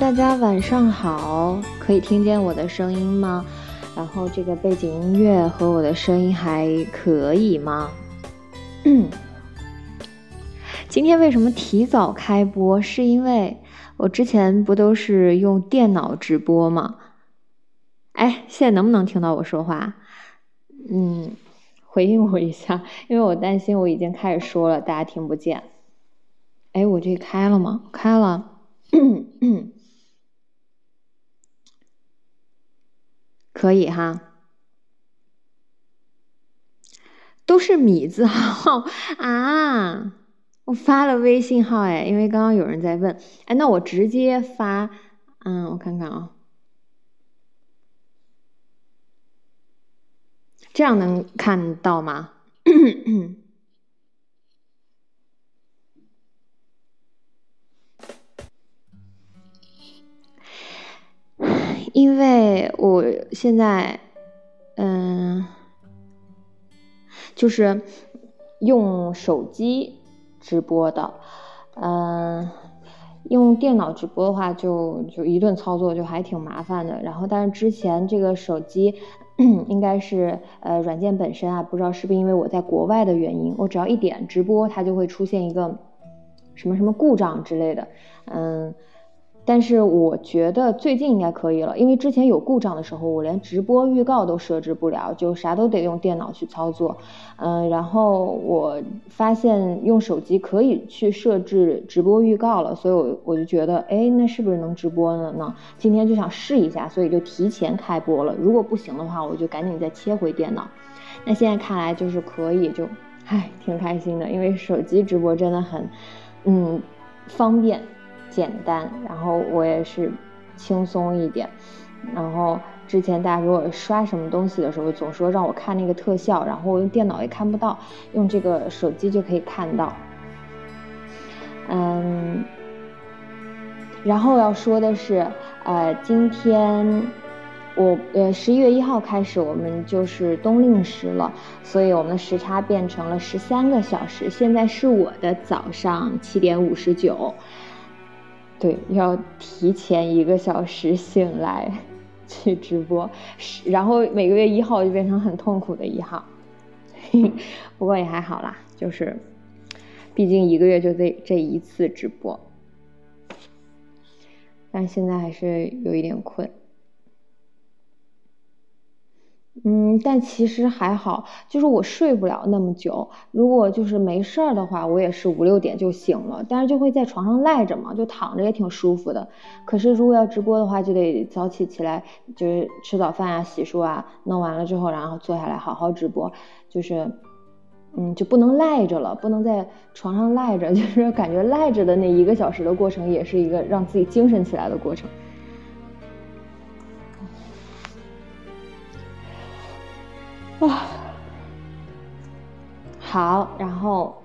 大家晚上好，可以听见我的声音吗？然后这个背景音乐和我的声音还可以吗？今天为什么提早开播？是因为我之前不都是用电脑直播吗？哎，现在能不能听到我说话？嗯，回应我一下，因为我担心我已经开始说了，大家听不见。哎，我这开了吗？开了。可以哈，都是米字号 啊！我发了微信号哎，因为刚刚有人在问，哎，那我直接发，嗯，我看看啊，这样能看到吗？因为我现在，嗯，就是用手机直播的，嗯，用电脑直播的话，就就一顿操作就还挺麻烦的。然后，但是之前这个手机应该是呃软件本身啊，不知道是不是因为我在国外的原因，我只要一点直播，它就会出现一个什么什么故障之类的，嗯。但是我觉得最近应该可以了，因为之前有故障的时候，我连直播预告都设置不了，就啥都得用电脑去操作。嗯，然后我发现用手机可以去设置直播预告了，所以我我就觉得，哎，那是不是能直播了呢？今天就想试一下，所以就提前开播了。如果不行的话，我就赶紧再切回电脑。那现在看来就是可以，就，唉，挺开心的，因为手机直播真的很，嗯，方便。简单，然后我也是轻松一点。然后之前大家给我刷什么东西的时候，总说让我看那个特效，然后我用电脑也看不到，用这个手机就可以看到。嗯，然后要说的是，呃，今天我呃十一月一号开始，我们就是冬令时了，所以我们的时差变成了十三个小时。现在是我的早上七点五十九。对，要提前一个小时醒来 去直播，然后每个月一号就变成很痛苦的一号，不过也还好啦，就是，毕竟一个月就这这一次直播，但现在还是有一点困。嗯，但其实还好，就是我睡不了那么久。如果就是没事儿的话，我也是五六点就醒了，但是就会在床上赖着嘛，就躺着也挺舒服的。可是如果要直播的话，就得早起起来，就是吃早饭啊、洗漱啊，弄完了之后，然后坐下来好好直播。就是，嗯，就不能赖着了，不能在床上赖着，就是感觉赖着的那一个小时的过程，也是一个让自己精神起来的过程。哇，好，然后，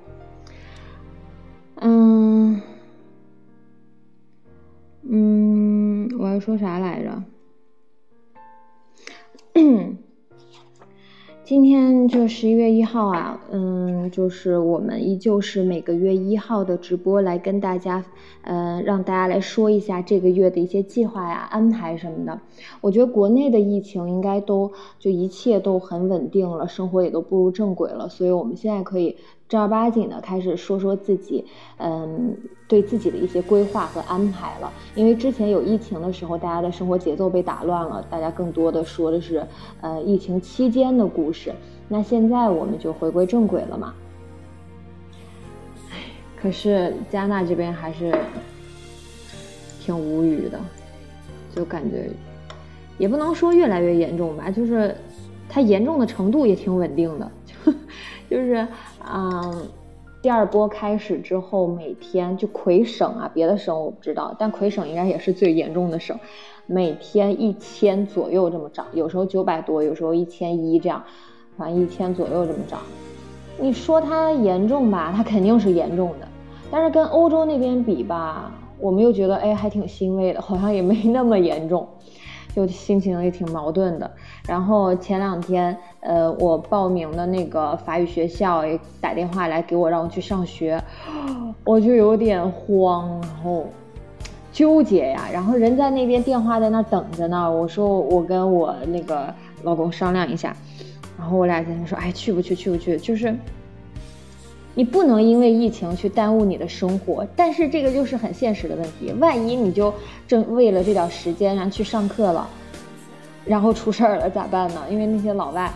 嗯，嗯，我要说啥来着？今天就十一月一号啊，嗯，就是我们依旧是每个月一号的直播来跟大家，呃，让大家来说一下这个月的一些计划呀、安排什么的。我觉得国内的疫情应该都就一切都很稳定了，生活也都步入正轨了，所以我们现在可以。正儿八经的开始说说自己，嗯，对自己的一些规划和安排了。因为之前有疫情的时候，大家的生活节奏被打乱了，大家更多的说的是，呃，疫情期间的故事。那现在我们就回归正轨了嘛。唉，可是加纳这边还是挺无语的，就感觉也不能说越来越严重吧，就是它严重的程度也挺稳定的，就 就是。嗯，第二波开始之后，每天就魁省啊，别的省我不知道，但魁省应该也是最严重的省，每天一千左右这么涨，有时候九百多，有时候一千一这样，反正一千左右这么涨。你说它严重吧，它肯定是严重的，但是跟欧洲那边比吧，我们又觉得哎还挺欣慰的，好像也没那么严重。就心情也挺矛盾的。然后前两天，呃，我报名的那个法语学校也打电话来给我，让我去上学，我就有点慌。然后纠结呀。然后人在那边电话在那等着呢，我说我跟我那个老公商量一下，然后我俩在那说，哎，去不去？去不去？就是。你不能因为疫情去耽误你的生活，但是这个就是很现实的问题。万一你就正为了这点时间然后去上课了，然后出事儿了咋办呢？因为那些老外，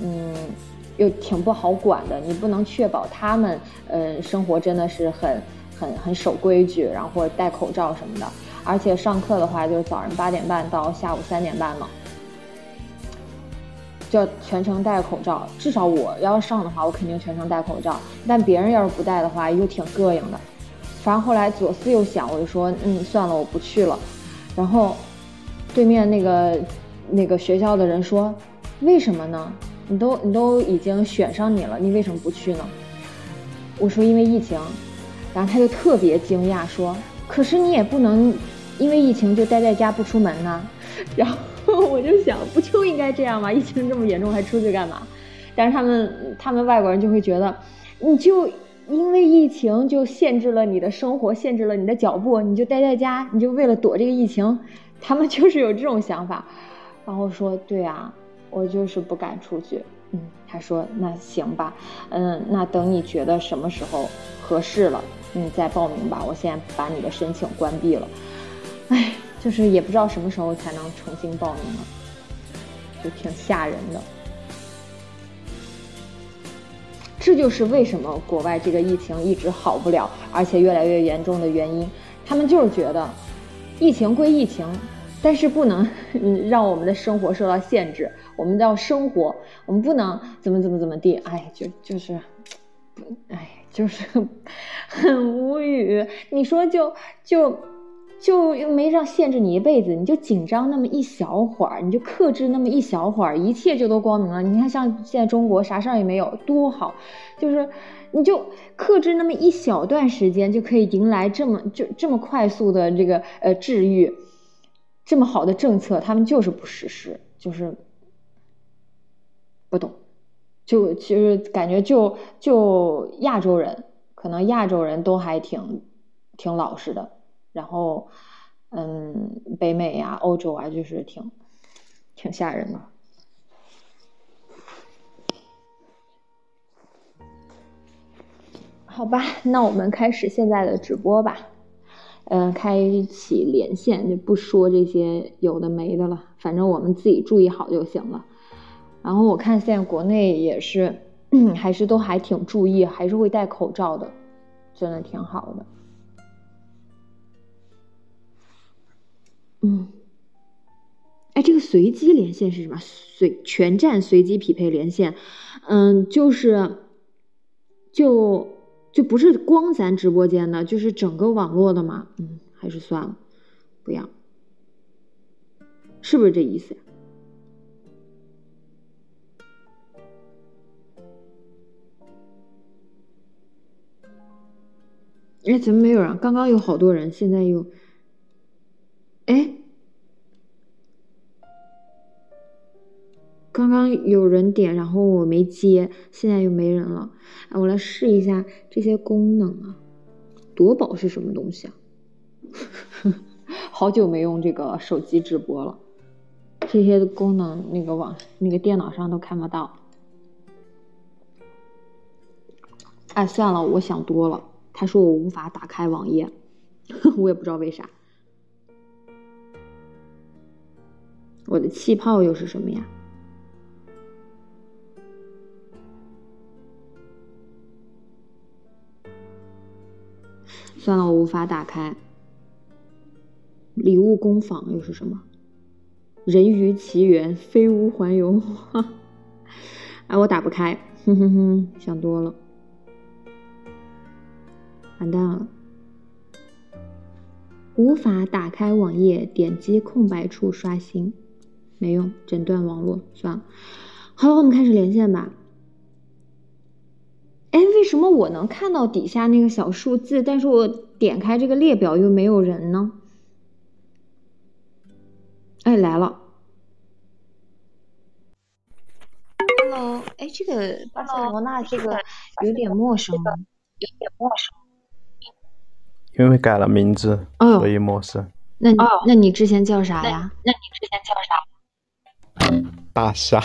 嗯，又挺不好管的，你不能确保他们，呃，生活真的是很很很守规矩，然后戴口罩什么的。而且上课的话，就是早上八点半到下午三点半嘛。要全程戴口罩，至少我要上的话，我肯定全程戴口罩。但别人要是不戴的话，又挺膈应的。反正后来左思右想，我就说，嗯，算了，我不去了。然后，对面那个那个学校的人说，为什么呢？你都你都已经选上你了，你为什么不去呢？我说因为疫情。然后他就特别惊讶说，可是你也不能因为疫情就待在家不出门呢。然后。我就想，不就应该这样吗？疫情这么严重，还出去干嘛？但是他们，他们外国人就会觉得，你就因为疫情就限制了你的生活，限制了你的脚步，你就待在家，你就为了躲这个疫情，他们 就是有这种想法。然后说，对啊，我就是不敢出去。嗯，他说那行吧，嗯，那等你觉得什么时候合适了，你再报名吧。我现在把你的申请关闭了。哎。就是也不知道什么时候才能重新报名了，就挺吓人的。这就是为什么国外这个疫情一直好不了，而且越来越严重的原因。他们就是觉得，疫情归疫情，但是不能 让我们的生活受到限制。我们要生活，我们不能怎么怎么怎么地。哎，就就是，哎，就是很 无语。你说就就。就又没让限制你一辈子，你就紧张那么一小会儿，你就克制那么一小会儿，一切就都光明了。你看，像现在中国啥事儿也没有，多好，就是你就克制那么一小段时间，就可以迎来这么就 这么快速的这个呃治愈，这么好的政策，他们就是不实施，就是不懂，就其实感觉就就亚洲人，可能亚洲人都还挺挺老实的。然后，嗯，北美呀、欧洲啊，就是挺挺吓人的。好吧，那我们开始现在的直播吧。嗯，开启连线就不说这些有的没的了，反正我们自己注意好就行了。然后我看现在国内也是，还是都还挺注意，还是会戴口罩的，真的挺好的。嗯，哎，这个随机连线是什么？随全站随机匹配连线，嗯，就是就就不是光咱直播间的，就是整个网络的嘛。嗯，还是算了，不要，是不是这意思呀？哎，怎么没有人？刚刚有好多人，现在又。哎，刚刚有人点，然后我没接，现在又没人了。哎，我来试一下这些功能啊。夺宝是什么东西啊？好久没用这个手机直播了，这些功能那个网那个电脑上都看不到。哎，算了，我想多了。他说我无法打开网页，我也不知道为啥。我的气泡又是什么呀？算了，我无法打开。礼物工坊又是什么？人鱼奇缘，飞屋环游。哎，我打不开，哼哼哼，想多了，完蛋了。无法打开网页，点击空白处刷新。没用，诊断网络算了。好了，我们开始连线吧。哎，为什么我能看到底下那个小数字，但是我点开这个列表又没有人呢？哎，来了。Hello，哎，这个巴塞罗那这个有点陌生，有点陌生。因为改了名字，哦所以陌生。那你、那你之前叫啥呀？那你之前叫啥？大虾，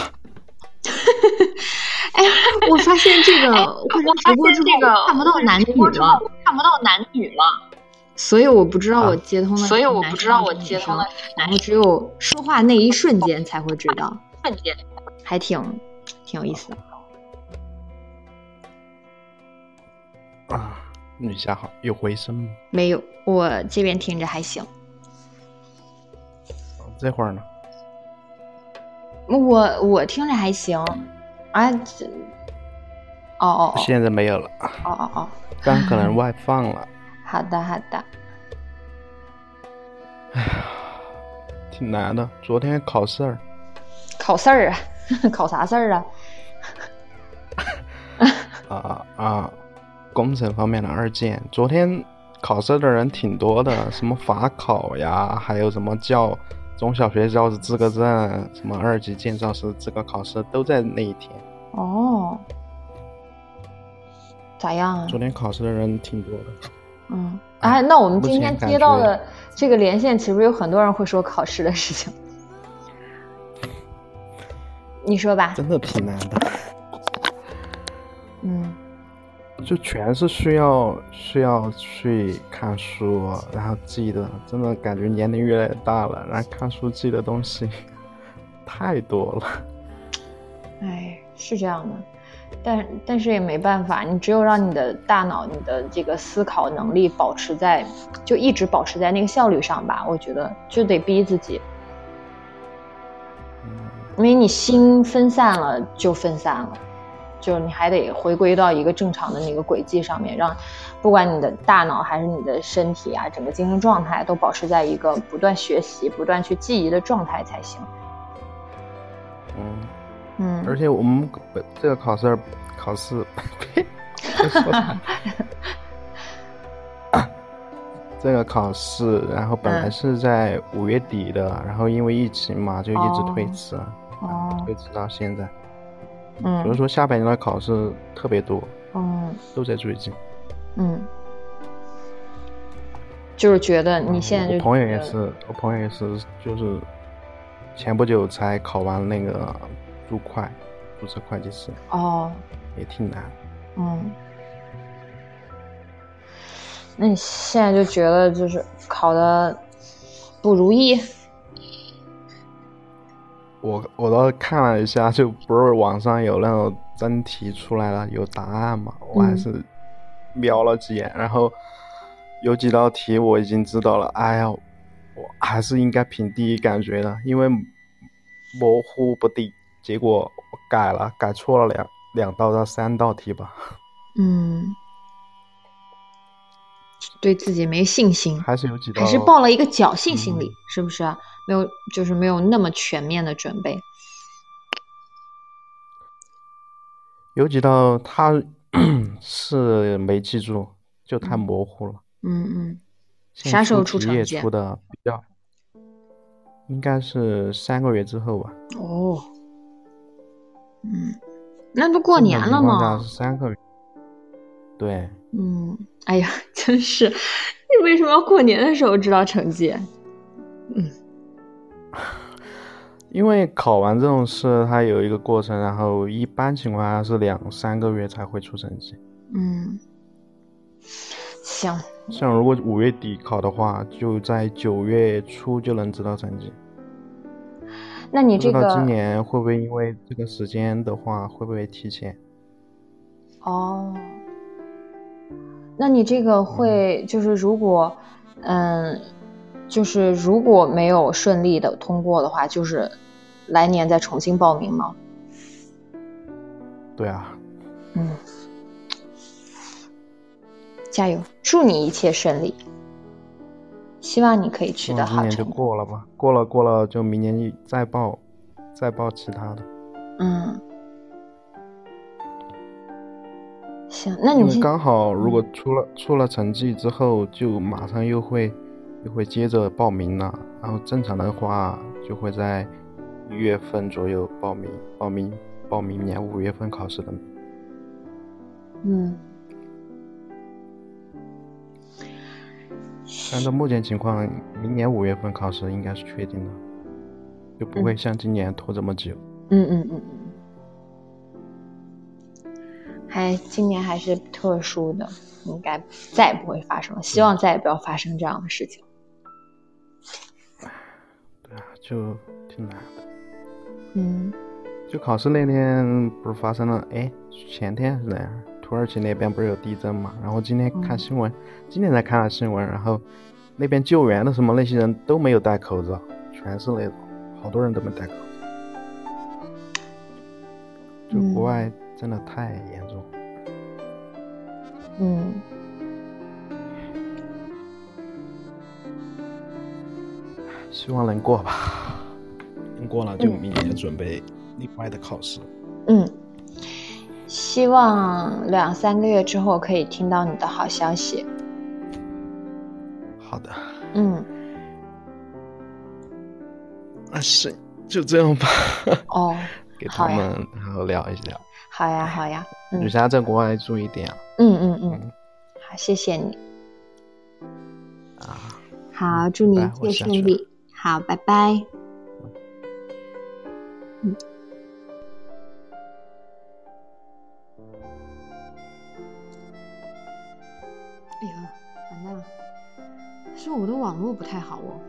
哎呀，我发现这个会员直播之这个后看不到男女了，看不到男女了，所以我不知道啊我接通的是所以我不知道我接通了然后只有说话那一瞬间才会知道，瞬间。还挺挺有意思的。啊，女侠好，有回声吗？没有，我这边听着还行。这会儿呢？我我听着还行，啊，这哦哦哦。现在没有了，哦哦哦，刚可能外放了，好的好的，挺难的。昨天考试儿，考试儿啊，考啥事儿啊？啊啊，工程方面的二建，昨天考试的人挺多的，什么法考呀，还有什么教中小学教师资格证，什么二级建造师资格考试都在那一天。哦，咋样啊？昨天考试的人挺多的，嗯，哎，那我们今天接到的这个连线，岂不是有很多人会说考试的事情？你说吧，真的挺难的，嗯就全是需要需要去看书，然后记的，真的感觉年龄越来越大了，然后看书记的东西太多了。哎，是这样的，但但是也没办法，你只有让你的大脑、你的这个思考能力保持在，就一直保持在那个效率上吧。我觉得就得逼自己，因为你心分散了就分散了，就是你还得回归到一个正常的那个轨迹上面，让不管你的大脑还是你的身体啊，整个精神状态都保持在一个不断学习、不断去记忆的状态才行。嗯，嗯，而且我们本这个考试考试，这个考试，然后本来嗯是在五月底的，然后因为疫情嘛，就一直推迟，哦，推迟到现在。嗯，比如说下半年的考试特别多，嗯都在最近。嗯，就是觉得你现在就我朋友也是，我朋友也是，就是前不久才考完那个注会，注册会计师，哦，也挺难。嗯，那你现在就觉得就是考的不如意？我我倒是看了一下，就不是网上有那种真题出来了，有答案嘛，我还嗯是瞄了几眼，然后有几道题我已经知道了。哎呀，我还是应该凭第一感觉的，因为模糊不定。结果我改了，改错了两两道到三道题吧，嗯，对自己没信心，还是有几道还是抱了一个侥幸心理，嗯是不是啊？没有，就是没有那么全面的准备。有几道他 是没记住，就太模糊了。嗯嗯，啥时候出成绩啊出的比较，应该是三个月之后吧。哦，嗯，那都过年了常情况下嘛是。三个月。对，嗯，哎呀，真是，你为什么要过年的时候知道成绩？因为考完这种试，它有一个过程，然后一般情况下是两三个月才会出成绩。嗯，行，像如果五月底考的话，就在九月初就能知道成绩。那你这个今年会不会因为这个时间的话，会不会提前？哦，那你这个会就是如果，嗯，就是如果没有顺利的通过的话，就是来年再重新报名吗？对啊，嗯，加油，祝你一切顺利，希望你可以取得希望今年就好成绩。过了吧，过了过了就明年再报，再报其他的。嗯，行，那你现刚好，如果出了出了成绩之后，就马上又会又会接着报名了。然后正常的话，就会在一月份左右报名，报名报明年五月份考试的。嗯，按照目前情况，明年五月份考试应该是确定的，就不会像今年拖这么久。嗯嗯嗯嗯，还今年还是特殊的，应该再也不会发生了。希望再也不要发生这样的事情。对啊，就挺难的。嗯就考试那天不是发生了？哎，前天是哪样？土耳其那边不是有地震嘛？然后今天看新闻，今天才看了新闻，然后那边救援的什么那些人都没有戴口罩，全是那种好多人都没戴口罩。就国外真的太严重。嗯，希望能过吧，能过了就嗯明年准备另外的考试。嗯，希望两三个月之后可以听到你的好消息。好的，嗯，那是就这样吧，哦，给他们好好聊一聊。好呀，好呀，嗯女侠在国外注意点啊。嗯嗯嗯，嗯好，谢谢你。啊，好，祝你一切顺利。好，拜拜。嗯。哎呀，完蛋了！是我的网络不太好哦。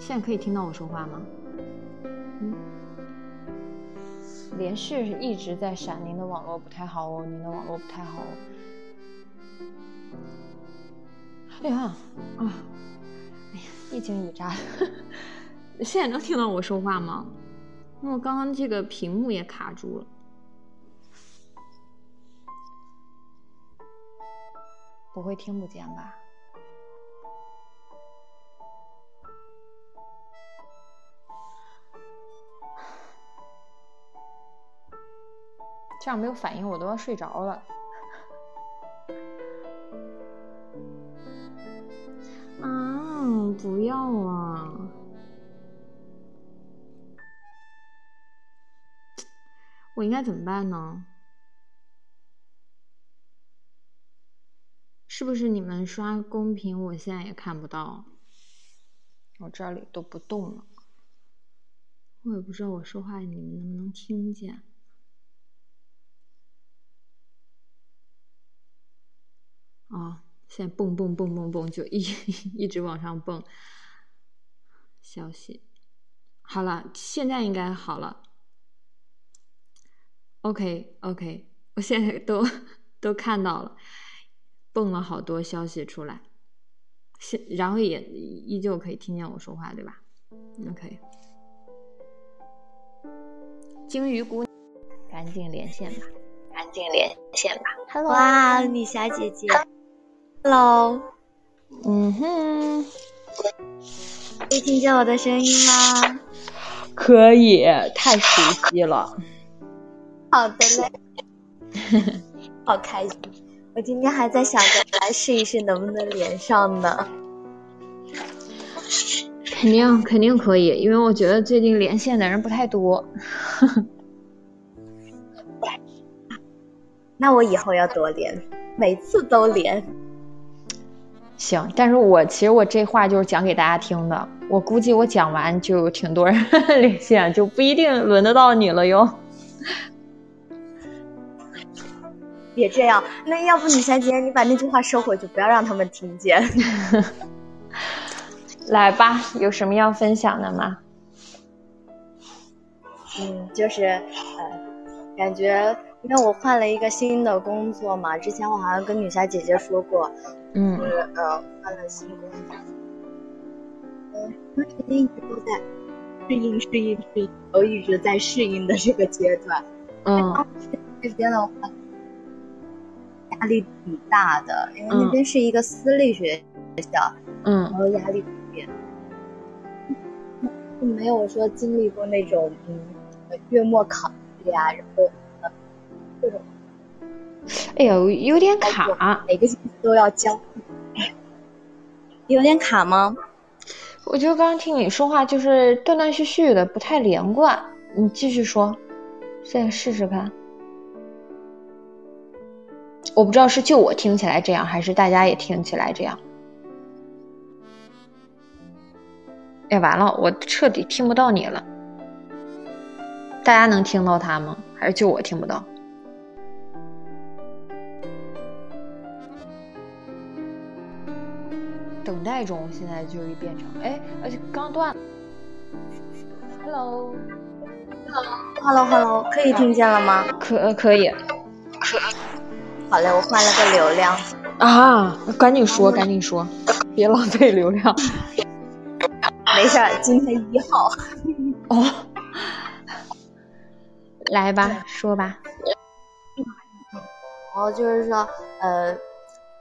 现在可以听到我说话吗？嗯。连续一直在闪，您的网络不太好哦，您的网络不太好哦。哎呀，啊，哎呀，一惊一乍的。现在能听到我说话吗？因为我刚刚这个屏幕也卡住了。不会听不见吧？这样没有反应，我都要睡着了。啊，不要啊！我应该怎么办呢？是不是你们刷公屏，我现在也看不到？我这里都不动了，我也不知道我说话你们能不能听见。啊，现在蹦蹦蹦蹦蹦，就一 一直往上蹦。消息，好了，现在应该好了。OK OK，我现在都都看到了，蹦了好多消息出来，现然后也依旧可以听见我说话，对吧？OK，鲸鱼姑，赶紧连线吧，赶紧连线吧。Hello，哇，女侠姐姐，Hello，嗯哼，可以听见我的声音吗？可以，太熟悉了。好的嘞，好开心。我今天还在想着来试一试能不能连上呢。肯定肯定可以，因为我觉得最近连线的人不太多。那我以后要多连，每次都连。行，但是我其实我这话就是讲给大家听的，我估计我讲完就挺多人 连线，就不一定轮得到你了哟。别这样，那要不女侠姐姐你把那句话收回去，不要让他们听见。来吧，有什么要分享的吗？嗯，就是呃，感觉因为我换了一个新的工作嘛，之前我好像跟女侠姐姐说过，嗯呃换了新工作，嗯，那时间一直都在适应、适应、适应，都一直在适应的这个阶段。嗯这边的话，压力挺大的，因为那边是一个私立学校，嗯然后压力特别，就没有说经历过那种嗯月末考试呀，然后呃这种哎呦，有点卡，每个星期都要交，有点卡吗？我觉得刚刚听你说话就是断断续续的，不太连贯。你继续说，再试试看。我不知道是就我听起来这样，还是大家也听起来这样。哎，完了，我彻底听不到你了。大家能听到他吗？还是就我听不到？等待中，现在就一变成哎，而且刚断。Hello，Hello，Hello，可以听见了吗？可可以。可好嘞，我换了个流量。啊，赶紧说，赶紧说，别浪费流量。没事儿，今天一号。哦，来吧，说吧。然后就是说，呃，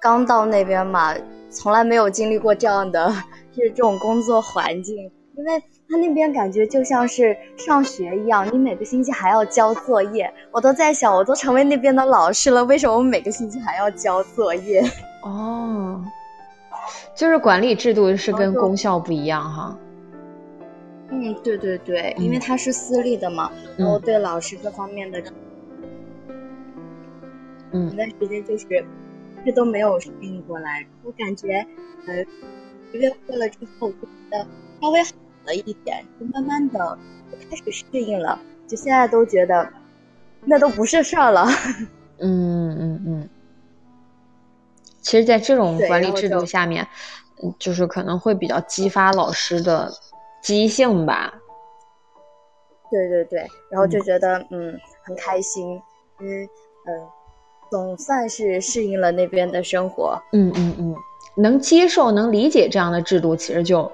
刚到那边嘛，从来没有经历过这样的，就是这种工作环境，因为他那边感觉就像是上学一样，你每个星期还要交作业。我都在想，我都成为那边的老师了，为什么我每个星期还要交作业？哦，就是管理制度是跟公校不一样哈。嗯，对对对，因为他是私立的嘛，然后对老师各方面的。嗯，有段时间就是这都没有适应过来，我感觉，呃，一个月过了之后，我觉得稍微好了一点，就慢慢的开始适应了，就现在都觉得那都不是事儿了。嗯嗯嗯。其实，在这种管理制度下面，嗯，就是可能会比较激发老师的积极性吧。对对对，然后就觉得嗯很开心，嗯嗯。总算是适应了那边的生活，嗯嗯嗯，能接受、能理解这样的制度，其实就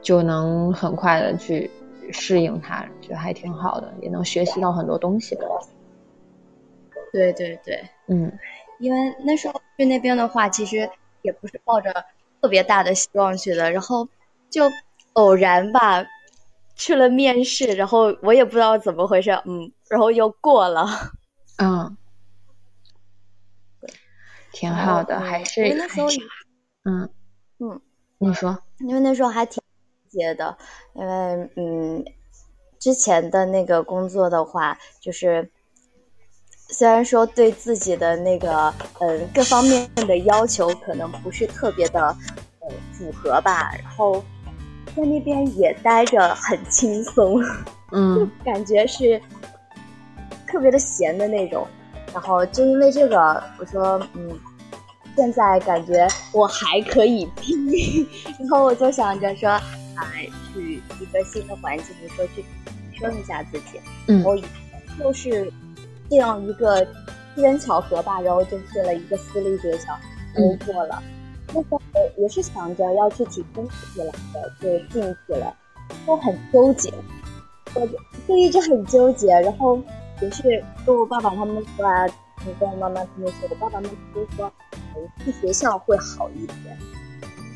就能很快的去适应它，就还挺好的，也能学习到很多东西吧。对对对，嗯，因为那时候去那边的话，其实也不是抱着特别大的希望去的，然后就偶然吧去了面试，然后我也不知道怎么回事，嗯，然后又过了，嗯。挺好的，还是那时候，嗯嗯，你说，因为那时候还挺接的，因为嗯，之前的那个工作的话，就是虽然说对自己的那个嗯各方面的要求可能不是特别的呃符合吧，然后在那边也待着很轻松，嗯，感觉是特别的闲的那种。然后就因为这个，我说，嗯，现在感觉我还可以拼，然后我就想着说，哎，去一个新的环境，说去提升一下自己。嗯，我就是这样一个机缘巧合吧，然后就去了一个私立学校，工作了。那时候也是想着要去提升自己来的，就进去了，都很纠结，我就一直很纠结，然后。也是跟我爸爸他们说啊，跟我妈妈他们说，我爸爸妈妈都说，去学校会好一点，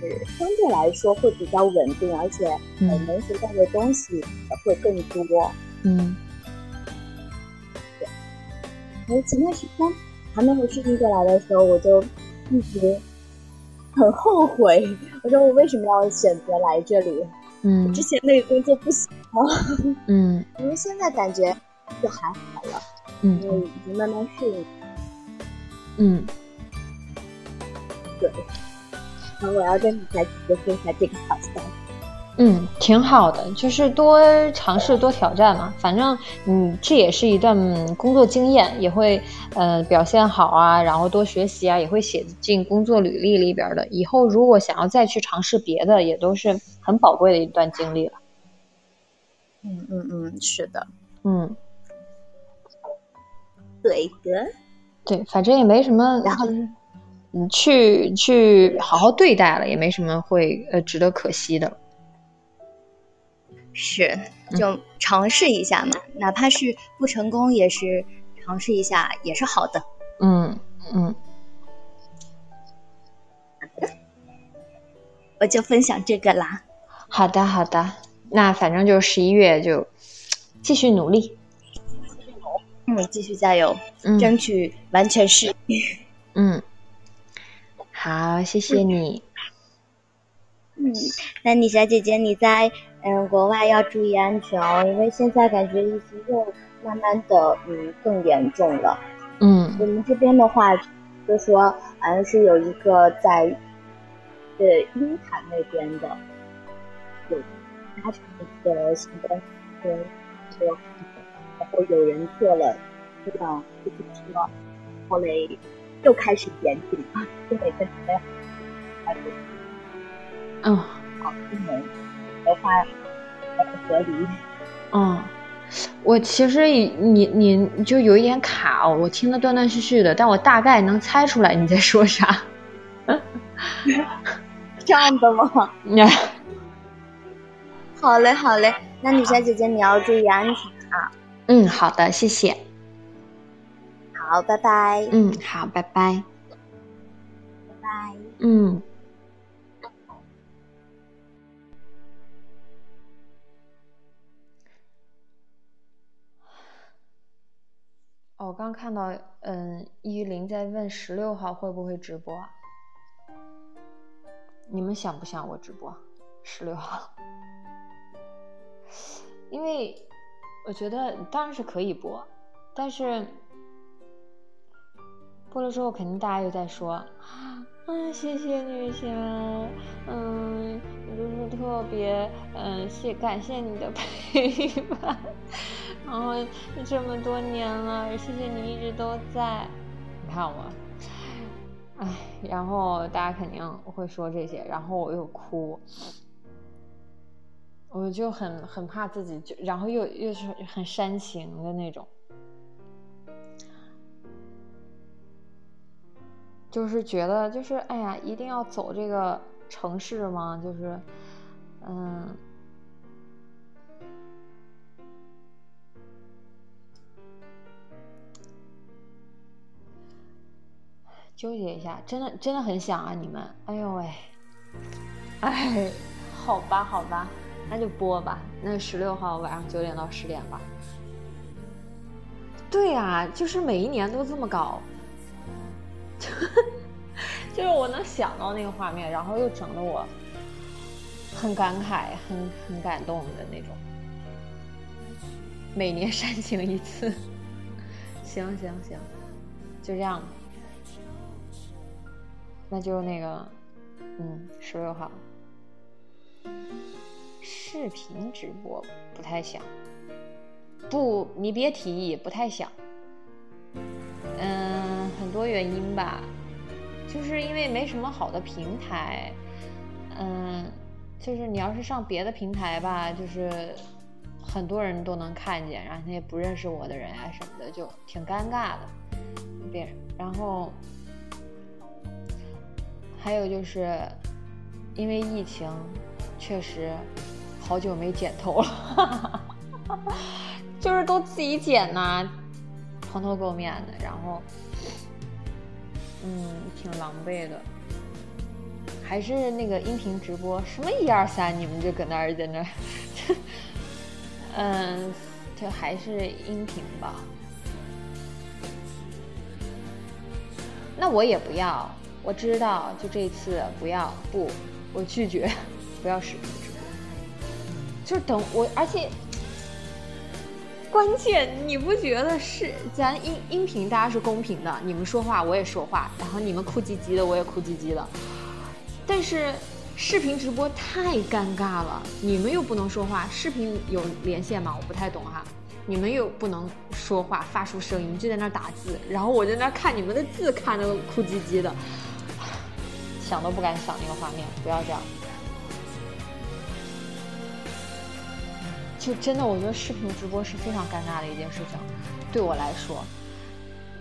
就是相对来说会比较稳定，而且能学到的东西也会更多。嗯，对。然后前段时间还没有适应过来的时候，我就一直很后悔，我说我为什么要选择来这里？嗯，之前那个工作不喜欢。嗯，因为现在感觉。就还好了，嗯，因为已经慢慢适应，嗯，对。然后我要跟你再说一下这个挑战，嗯，挺好的，就是多尝试、多挑战嘛。反正，嗯，这也是一段工作经验，也会呃表现好啊，然后多学习啊，也会写进工作履历里边的。以后如果想要再去尝试别的，也都是很宝贵的一段经历了。嗯嗯嗯，是的，嗯。对的，对，反正也没什么，然后你，去去好好对待了，也没什么会呃值得可惜的。是，就尝试一下嘛，哪怕是不成功，也是尝试一下，也是好的。嗯嗯，我就分享这个啦。好的好的，那反正就十一月就继续努力。嗯，继续加油，争取完全适应。嗯，好，谢谢你。嗯，那你小姐姐你在嗯国外要注意安全哦，因为现在感觉疫情又慢慢的嗯更严重了。嗯，我们这边的话，就说好像是有一个在呃鹰潭那边的有搭乘一个新冠车车，然后有人坐了这辆出租车，后来又开始严谨了，就每个人开始嗯好出门的话还不合理。嗯，我其实你你就有一点卡哦，我听得断断续续的，但我大概能猜出来你在说啥。这样的吗？呀，好嘞，好嘞，那女侠姐姐你要注意安全啊！嗯，好的，谢谢。好，拜拜，嗯，好，拜拜。拜拜。嗯。哦，我刚看到，嗯，依林在问十六号会不会直播啊？你们想不想我直播十六号？因为我觉得当然是可以播，但是播了之后，肯定大家又在说，嗯，谢谢女侠，嗯，就是特别，嗯，谢感谢你的陪伴，然后这么多年了，谢谢你一直都在，你看我。唉，然后大家肯定会说这些，然后我又哭，我就很很怕自己就，然后又又是很煽情的那种，就是觉得就是哎呀，一定要走这个城市吗？就是，嗯。纠结一下，真的真的很想啊，你们，哎呦喂，哎，好吧好吧，那就播吧，那十六号晚上九点到十点吧。对呀，就是每一年都这么搞，就是我能想到那个画面，然后又整得我很感慨、很很感动的那种。每年煽情一次，行行行，就这样吧。那就那个，嗯，十六号视频直播不太想，不，你别提，不太想。嗯，很多原因吧，就是因为没什么好的平台。嗯，就是你要是上别的平台吧，就是很多人都能看见，然后那些不认识我的人啊什么的，就挺尴尬的。别，然后。还有就是，因为疫情，确实好久没剪头了，就是都自己剪呐，蓬头垢面的，然后，嗯，挺狼狈的。还是那个音频直播，什么一二三，你们就搁那儿在那儿，嗯，就还是音频吧。那我也不要。我知道，就这次不要不，我拒绝，不要视频，就是等我，而且关键你不觉得是咱音音频大家是公平的，你们说话我也说话，然后你们哭唧唧的我也哭唧唧的，但是视频直播太尴尬了，你们又不能说话，视频有连线吗？我不太懂哈，你们又不能说话发出声音，就在那打字，然后我在那看你们的字，看着哭唧唧的。想都不敢想那个画面，不要这样。就真的，我觉得视频直播是非常尴尬的一件事情，对我来说，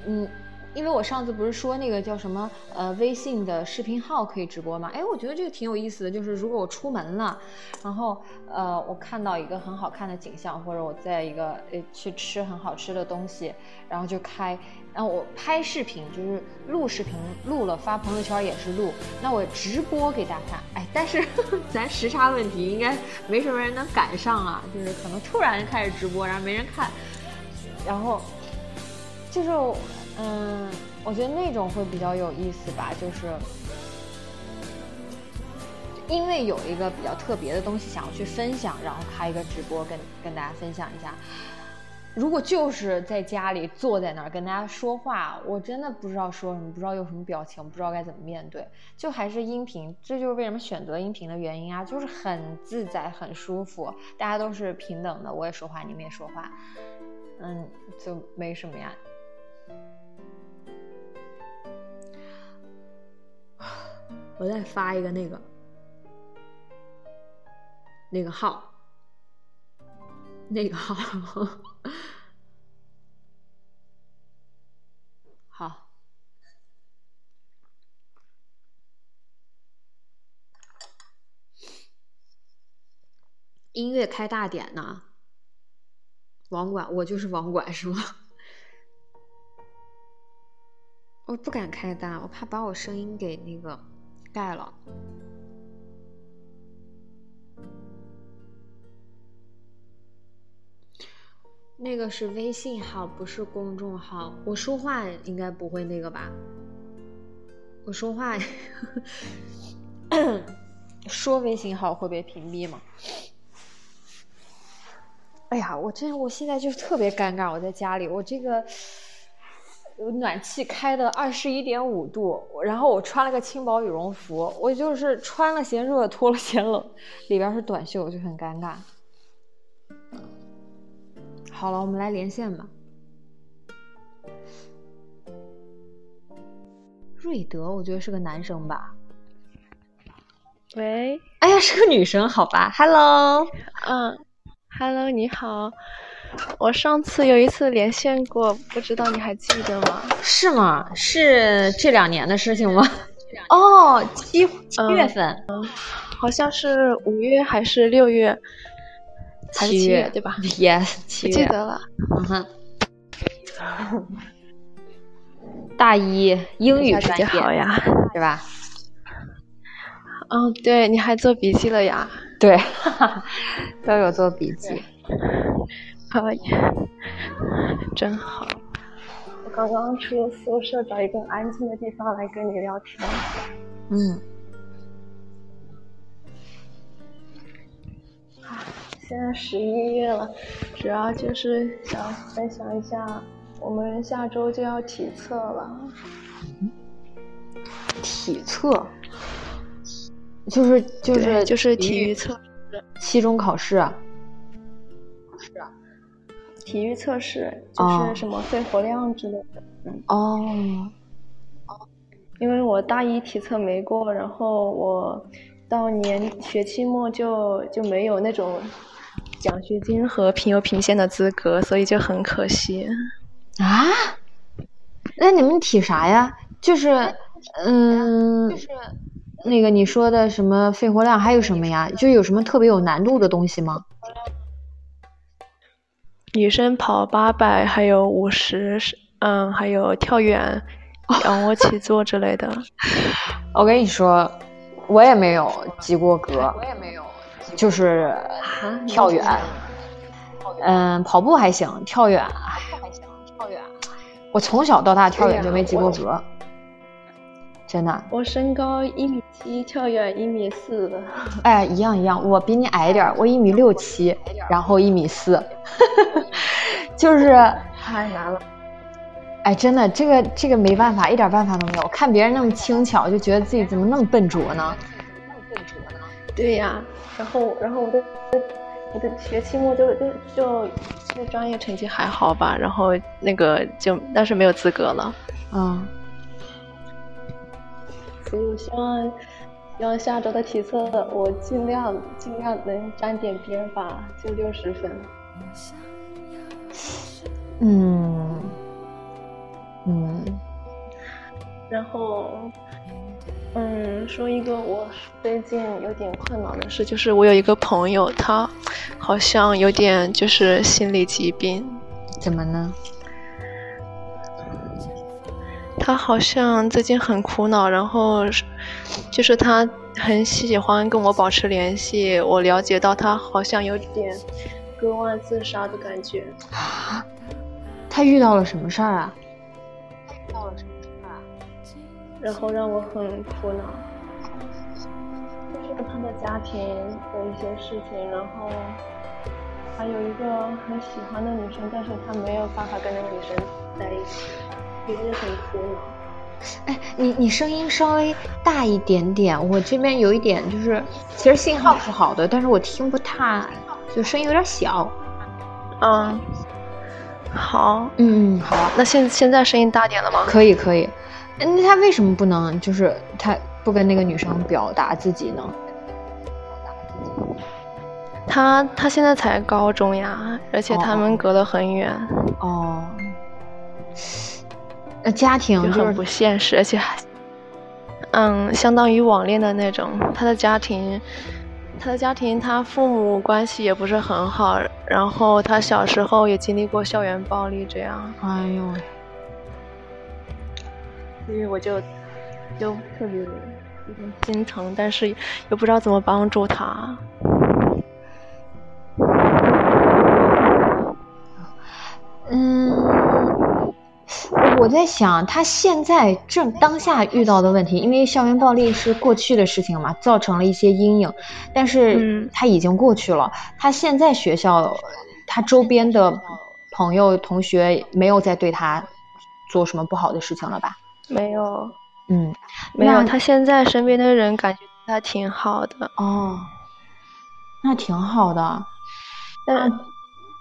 嗯。因为我上次不是说那个叫什么呃微信的视频号可以直播吗？哎，我觉得这个挺有意思的。就是如果我出门了，然后呃我看到一个很好看的景象，或者我在一个呃去吃很好吃的东西，然后就开，然后我拍视频，就是录视频录了发朋友圈也是录，那我直播给大家看。哎，但是 咱时差问题，应该没什么人能赶上啊。就是可能突然开始直播，然后没人看，然后就是。嗯，我觉得那种会比较有意思吧，就是因为有一个比较特别的东西想要去分享，然后开一个直播跟跟大家分享一下。如果就是在家里坐在那儿跟大家说话，我真的不知道说什么，不知道有什么表情，不知道该怎么面对。就还是音频，这就是为什么选择音频的原因啊，就是很自在，很舒服，大家都是平等的，我也说话，你们也说话，嗯，就没什么呀。我再发一个那个那个号，那个号。好，音乐开大点呢。网管，我就是网管，是吗？我不敢开大，我怕把我声音给那个盖了。那个是微信号，不是公众号。我说话应该不会那个吧？我说话 说微信号会被屏蔽吗？哎呀，我真我现在就特别尴尬。我在家里，我这个暖气开的二十一点五度，然后我穿了个轻薄羽绒服，我就是穿了嫌热，脱了嫌冷，里边是短袖，就很尴尬。好了，我们来连线吧。瑞德，我觉得是个男生吧。喂，哎呀，是个女生，好吧。Hello，嗯，Hello，你好。我上次有一次连线过，不知道你还记得吗？是吗？是这两年的事情吗？哦，七七月份，嗯，好像是五月还是六月？七月对吧？Yes，七月。记得了。嗯哼。大一英语专业好呀，对吧？嗯，对，你还做笔记了呀？对，都有做笔记。可以，真好。我刚刚出宿舍，找一个安静的地方来跟你聊天。嗯。啊现在十一月了，主要就是想分享一下，我们下周就要体测了。体测，就是就是就是体育测试，期中考试啊。体育测试就是什么肺活量之类的。嗯。哦。哦。因为我大一体测没过，然后我到年学期末就就没有那种。奖学金和评优评先的资格，所以就很可惜啊。那你们体啥呀？就是，嗯，就是那个你说的什么肺活量，还有什么呀？就有什么特别有难度的东西吗？女生跑八百，还有五十，嗯，还有跳远、仰卧起坐之类的。我跟你说，我也没有及过格。我也没有。就是跳远，嗯，跑步还行，跳远，跳远，我从小到大跳远就没及过格，真的。我身高一米七，跳远一米四。哎，一样一样，我比你矮一点，我一米六七，然后一米四，就是太难了。哎，真的，这个这个没办法，一点办法都没有。看别人那么轻巧，就觉得自己怎么那么笨拙呢？对呀。然后，然后我的我的学期末就就就就专业成绩还好吧，然后那个就但是没有资格了，嗯，所以我希望希望下周的体测我尽量尽量能沾点边吧，就六十分。嗯嗯，然后。嗯，说一个我最近有点困扰的事，就是我有一个朋友，他好像有点就是心理疾病。怎么呢？他好像最近很苦恼，然后就是他很喜欢跟我保持联系。我了解到他好像有点割腕自杀的感觉。啊？他遇到了什么事儿啊？遇到了什么事儿啊？然后让我很苦恼，就是他的家庭的一些事情，然后还有一个很喜欢的女生，但是他没有办法跟那个女生在一起，其实很苦恼。哎，你你声音稍微大一点点，我这边有一点就是，其实信号是好的，但是我听不太，就声音有点小。嗯，好，嗯，好，那现现在声音大点了吗？可以，可以。那他为什么不能，就是他不跟那个女生表达自己呢？他他现在才高中呀，而且他们隔得很远。哦。那家庭就很不现实，而且还，嗯，相当于网恋的那种。他的家庭，他的家庭，他父母关系也不是很好，然后他小时候也经历过校园暴力，这样。哎呦喂，所以我就就特别有点心疼，但是又不知道怎么帮助他。我在想，他现在正当下遇到的问题，因为校园暴力是过去的事情嘛，造成了一些阴影，但是他已经过去了。他现在学校，他周边的朋友、同学没有再对他做什么不好的事情了吧？没有，嗯，没有。他现在身边的人感觉他挺好的。哦，那挺好的，但。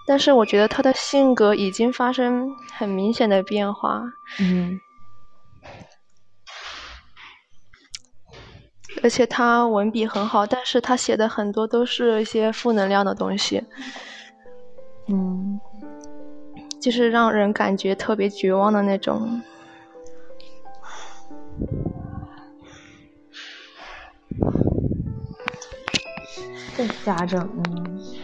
但是我觉得他的性格已经发生很明显的变化，嗯，而且他文笔很好，但是他写的很多都是一些负能量的东西，嗯，就是让人感觉特别绝望的那种。这家政，嗯。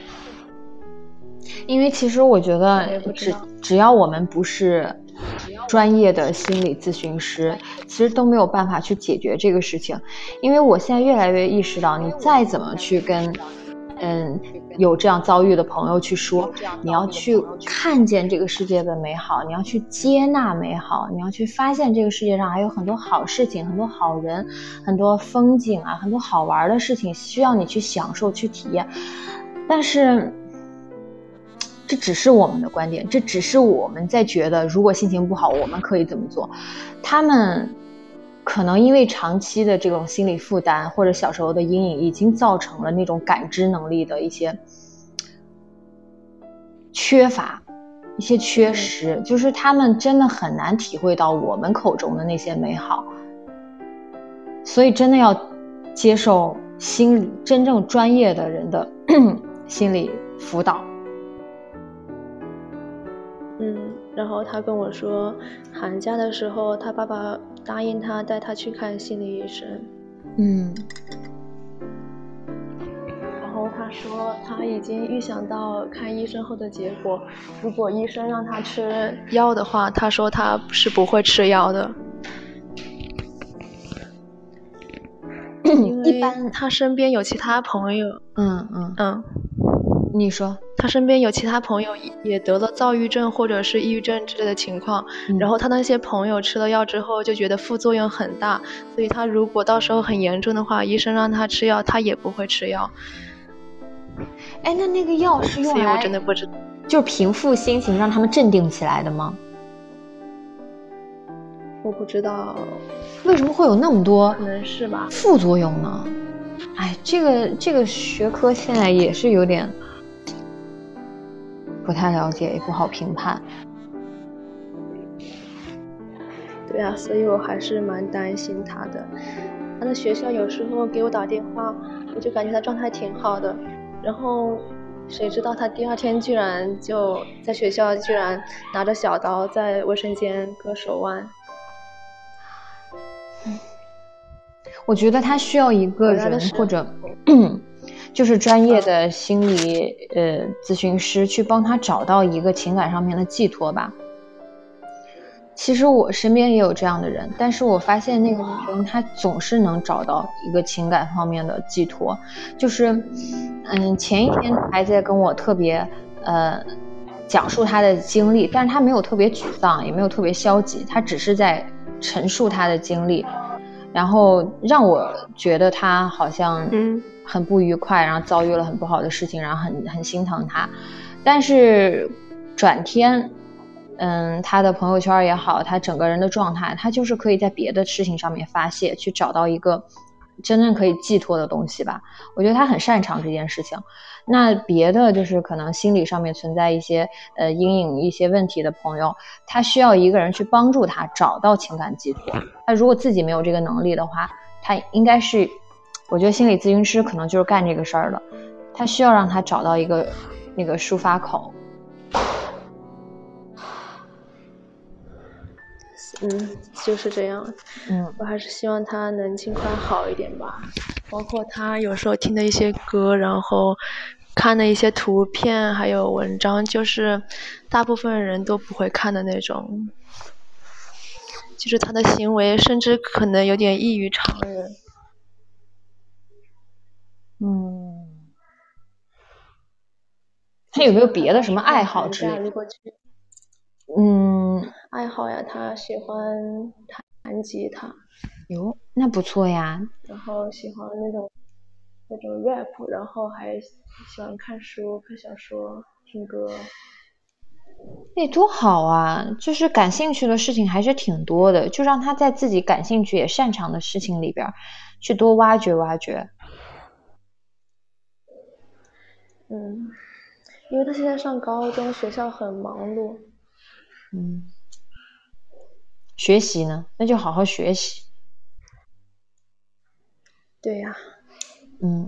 因为其实我觉得，只只要我们不是专业的心理咨询师，其实都没有办法去解决这个事情。因为我现在越来越意识到，你再怎么去跟，嗯，有这样遭遇的朋友去说，你要去看见这个世界的美好，你要去接纳美好，你要去发现这个世界上还有很多好事情、很多好人、很多风景啊，很多好玩的事情需要你去享受、去体验，但是。这只是我们的观点，这只是我们在觉得，如果心情不好，我们可以怎么做。他们可能因为长期的这种心理负担，或者小时候的阴影，已经造成了那种感知能力的一些缺乏、一些缺失，就是他们真的很难体会到我们口中的那些美好。所以，真的要接受心理真正专业的人的 心理辅导。然后他跟我说，寒假的时候，他爸爸答应他带他去看心理医生。嗯。然后他说他已经预想到看医生后的结果，如果医生让他吃药的话，他说他是不会吃药的。一般他身边有其他朋友。嗯嗯嗯。你说他身边有其他朋友也得了躁郁症或者是抑郁症之类的情况，然后他那些朋友吃了药之后就觉得副作用很大，所以他如果到时候很严重的话，医生让他吃药，他也不会吃药。哎，那那个药是用来，我真的不知道，就是平复心情，让他们镇定起来的吗？我不知道，为什么会有那么多可能是吧副作用呢？哎，这个这个学科现在也是有点。不太了解，也不好评判。对啊，所以我还是蛮担心他的。他的学校有时候给我打电话，我就感觉他状态挺好的。然后谁知道他第二天居然就在学校，居然拿着小刀在卫生间割手腕。我觉得他需要一个人或者。就是专业的心理呃咨询师去帮他找到一个情感上面的寄托吧。其实我身边也有这样的人，但是我发现那个女生她总是能找到一个情感方面的寄托。就是，嗯，前一天还在跟我特别呃讲述她的经历，但是她没有特别沮丧，也没有特别消极，她只是在陈述她的经历，然后让我觉得她好像嗯。很不愉快，然后遭遇了很不好的事情，然后很很心疼他。但是转天，嗯，他的朋友圈也好，他整个人的状态，他就是可以在别的事情上面发泄，去找到一个真正可以寄托的东西吧。我觉得他很擅长这件事情。那别的就是可能心理上面存在一些呃阴影、一些问题的朋友，他需要一个人去帮助他找到情感寄托。他如果自己没有这个能力的话，他应该是，我觉得心理咨询师可能就是干这个事儿的。他需要让他找到一个那个抒发口。嗯，就是这样。嗯，我还是希望他能尽快好一点吧。包括他有时候听的一些歌，然后。看的一些图片还有文章，就是大部分人都不会看的那种，就是他的行为甚至可能有点异于常人。嗯，他有没有别的什么爱好之类的？嗯，爱好呀，他喜欢弹吉他。哟，那不错呀。然后喜欢那种。那种 rap，然后还喜欢看书、看小说、听歌。那多好啊！就是感兴趣的事情还是挺多的，就让他在自己感兴趣也擅长的事情里边去多挖掘挖掘。嗯，因为他现在上高中，学校很忙碌。嗯。学习呢？那就好好学习。对呀。嗯，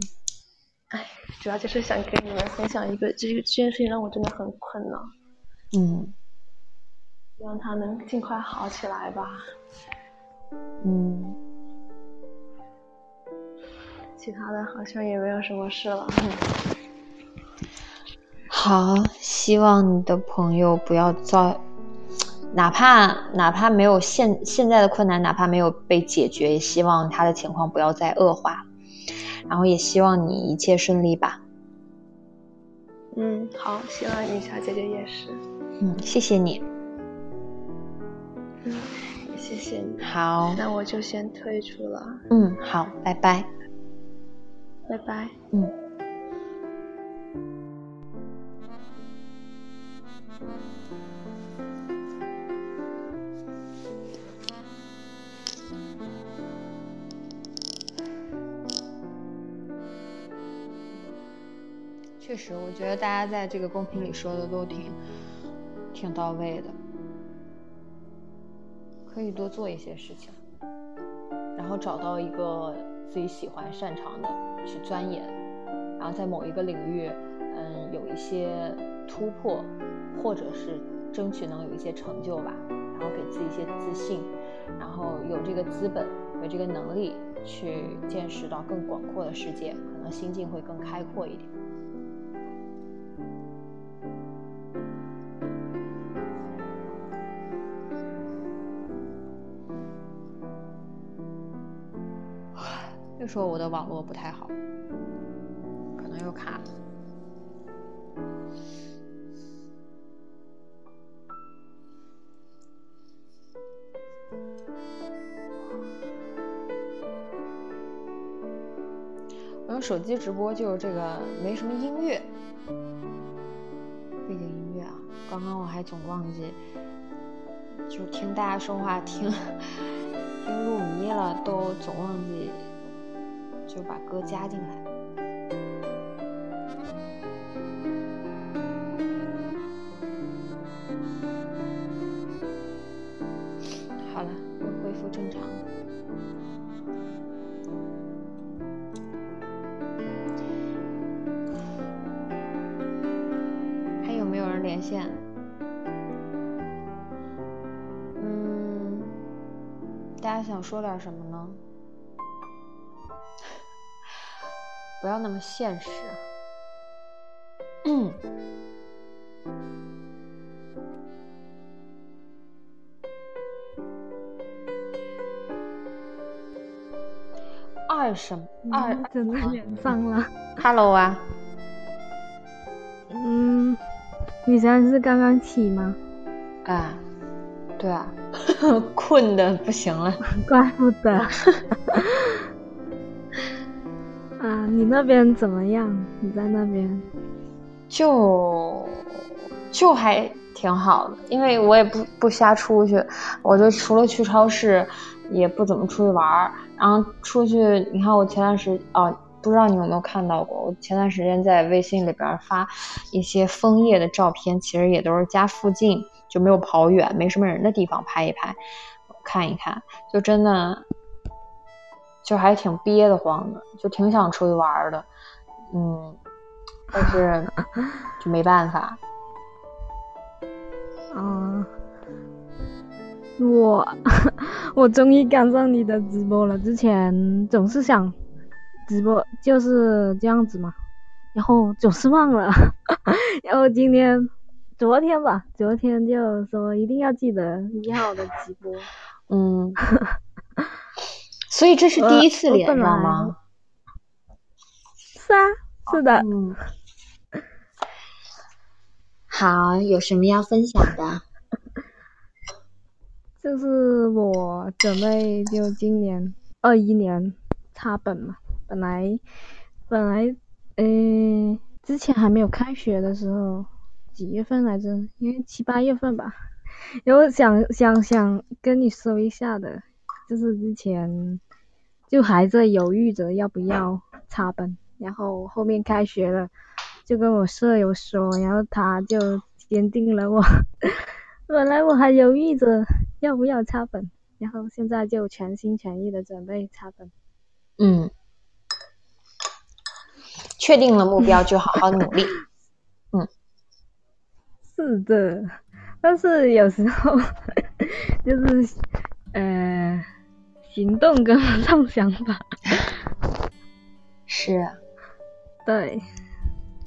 哎，主要就是想跟你们分享一个，这个这件事情让我真的很困扰。嗯，希望他能尽快好起来吧。嗯，其他的好像也没有什么事了。好，希望你的朋友不要遭，哪怕哪怕没有现现在的困难，哪怕没有被解决，也希望他的情况不要再恶化。然后也希望你一切顺利吧。嗯，好，希望雨小姐姐也是。嗯，谢谢你。嗯，谢谢你。好，那我就先退出了。嗯，好，拜拜。拜拜。嗯。确实，我觉得大家在这个公屏里说的都挺挺到位的，可以多做一些事情，然后找到一个自己喜欢、擅长的去钻研，然后在某一个领域，嗯，有一些突破，或者是争取能有一些成就吧，然后给自己一些自信，然后有这个资本、有这个能力去见识到更广阔的世界，可能心境会更开阔一点。又说我的网络不太好，可能又卡了。手机直播就是这个，没什么音乐，背景音乐啊。刚刚我还总忘记，就听大家说话听 听入迷了，都总忘记。就把歌加进来。什么呢？不要那么现实。嗯。二什么？二怎么脸上了？Hello 啊。嗯，你现在是刚刚起吗？啊，对啊，困的不行了。怪不得。啊你那边怎么样？你在那边？就就还挺好的，因为我也不不瞎出去，我就除了去超市，也不怎么出去玩儿。然后出去，你看我前段时哦，不知道你有没有看到过，我前段时间在微信里边发一些枫叶的照片，其实也都是家附近，就没有跑远，没什么人的地方拍一拍，看一看，就真的就还挺憋得慌的，就挺想出去玩的，嗯，但是就没办法。啊、我 我终于赶上你的直播了。之前总是想直播就是这样子嘛，然后总是忘了，然后今天昨天吧，昨天就说一定要记得一号的直播。嗯，所以这是第一次连吗？是啊，是的。嗯，好，有什么要分享的？就是我准备就今年二一年插本嘛，本来本来呃之前还没有开学的时候，几月份来着？因为七八月份吧。然后想想想跟你说一下的，就是之前就还在犹豫着要不要插本，然后后面开学了，就跟我舍友说，然后他就坚定了我。本来我还犹豫着要不要插本，然后现在就全心全意的准备插本。嗯，确定了目标就好好努力。是的，但是有时候就是呃行动跟不上想法。是啊，对，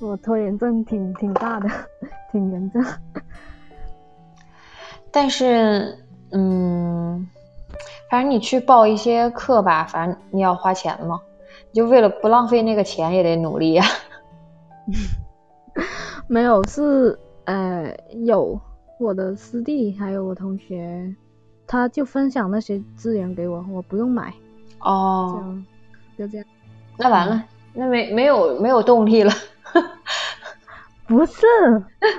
我拖延症挺挺大的，挺严重。但是嗯，反正你去报一些课吧，反正你要花钱嘛，你就为了不浪费那个钱也得努力呀、没有，是呃有我的师弟还有我同学，他就分享那些资源给我，我不用买，这哦，样就这样。那完了，那没没有没有动力了。不是，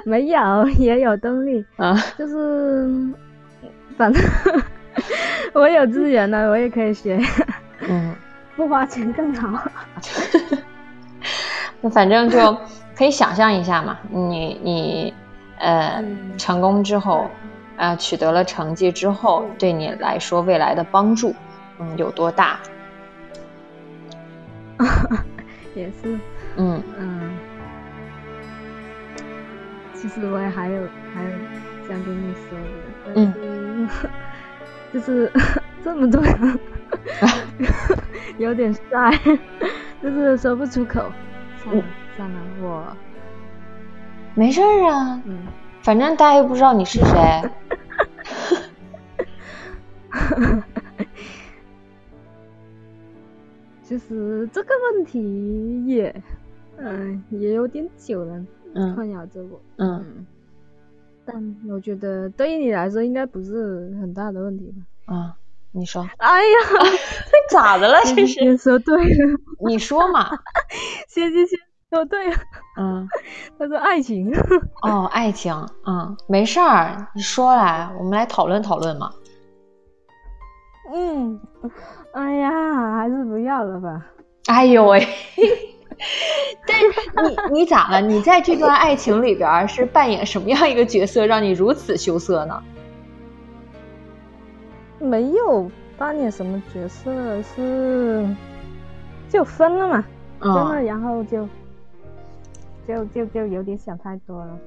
没有，也有动力，啊，就是反正 我有资源了，我也可以学，嗯，不花钱更好。那反正就可以想象一下嘛，你你呃、嗯。成功之后，呃取得了成绩之后，对你来说未来的帮助，嗯有多大？也是，嗯。嗯，其实我也还有还有想跟你说的，但是、就是 这么多人有点帅，就是说不出口。算了算了，我没事儿啊，嗯。反正大家又不知道你是谁。其实这个问题也，嗯、也有点久了，嗯困扰着我。嗯，嗯，但我觉得对于你来说应该不是很大的问题吧？啊，你说哎呀，咋的了？这是你说对了，你说嘛？谢谢谢说对了，嗯，他说爱情。哦，爱情，嗯，没事儿，你说来，我们来讨论讨论嘛。嗯，哎呀，还是不要了吧。哎呦喂！但是你你咋了？你在这段爱情里边是扮演什么样一个角色，让你如此羞涩呢？没有扮演什么角色，是就分了嘛，分了，嗯，然后就就就就有点想太多了。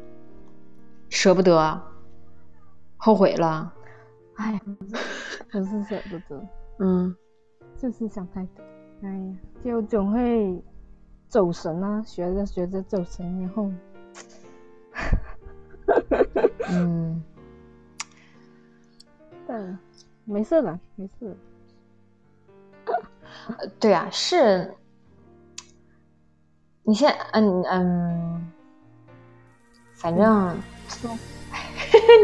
舍不得，后悔了。哎，不是舍不得，嗯就是想太多。哎呀，就总会走神啊，学着学着走神，然后 嗯，但没事了，没事了。对啊，是。你现嗯嗯，反正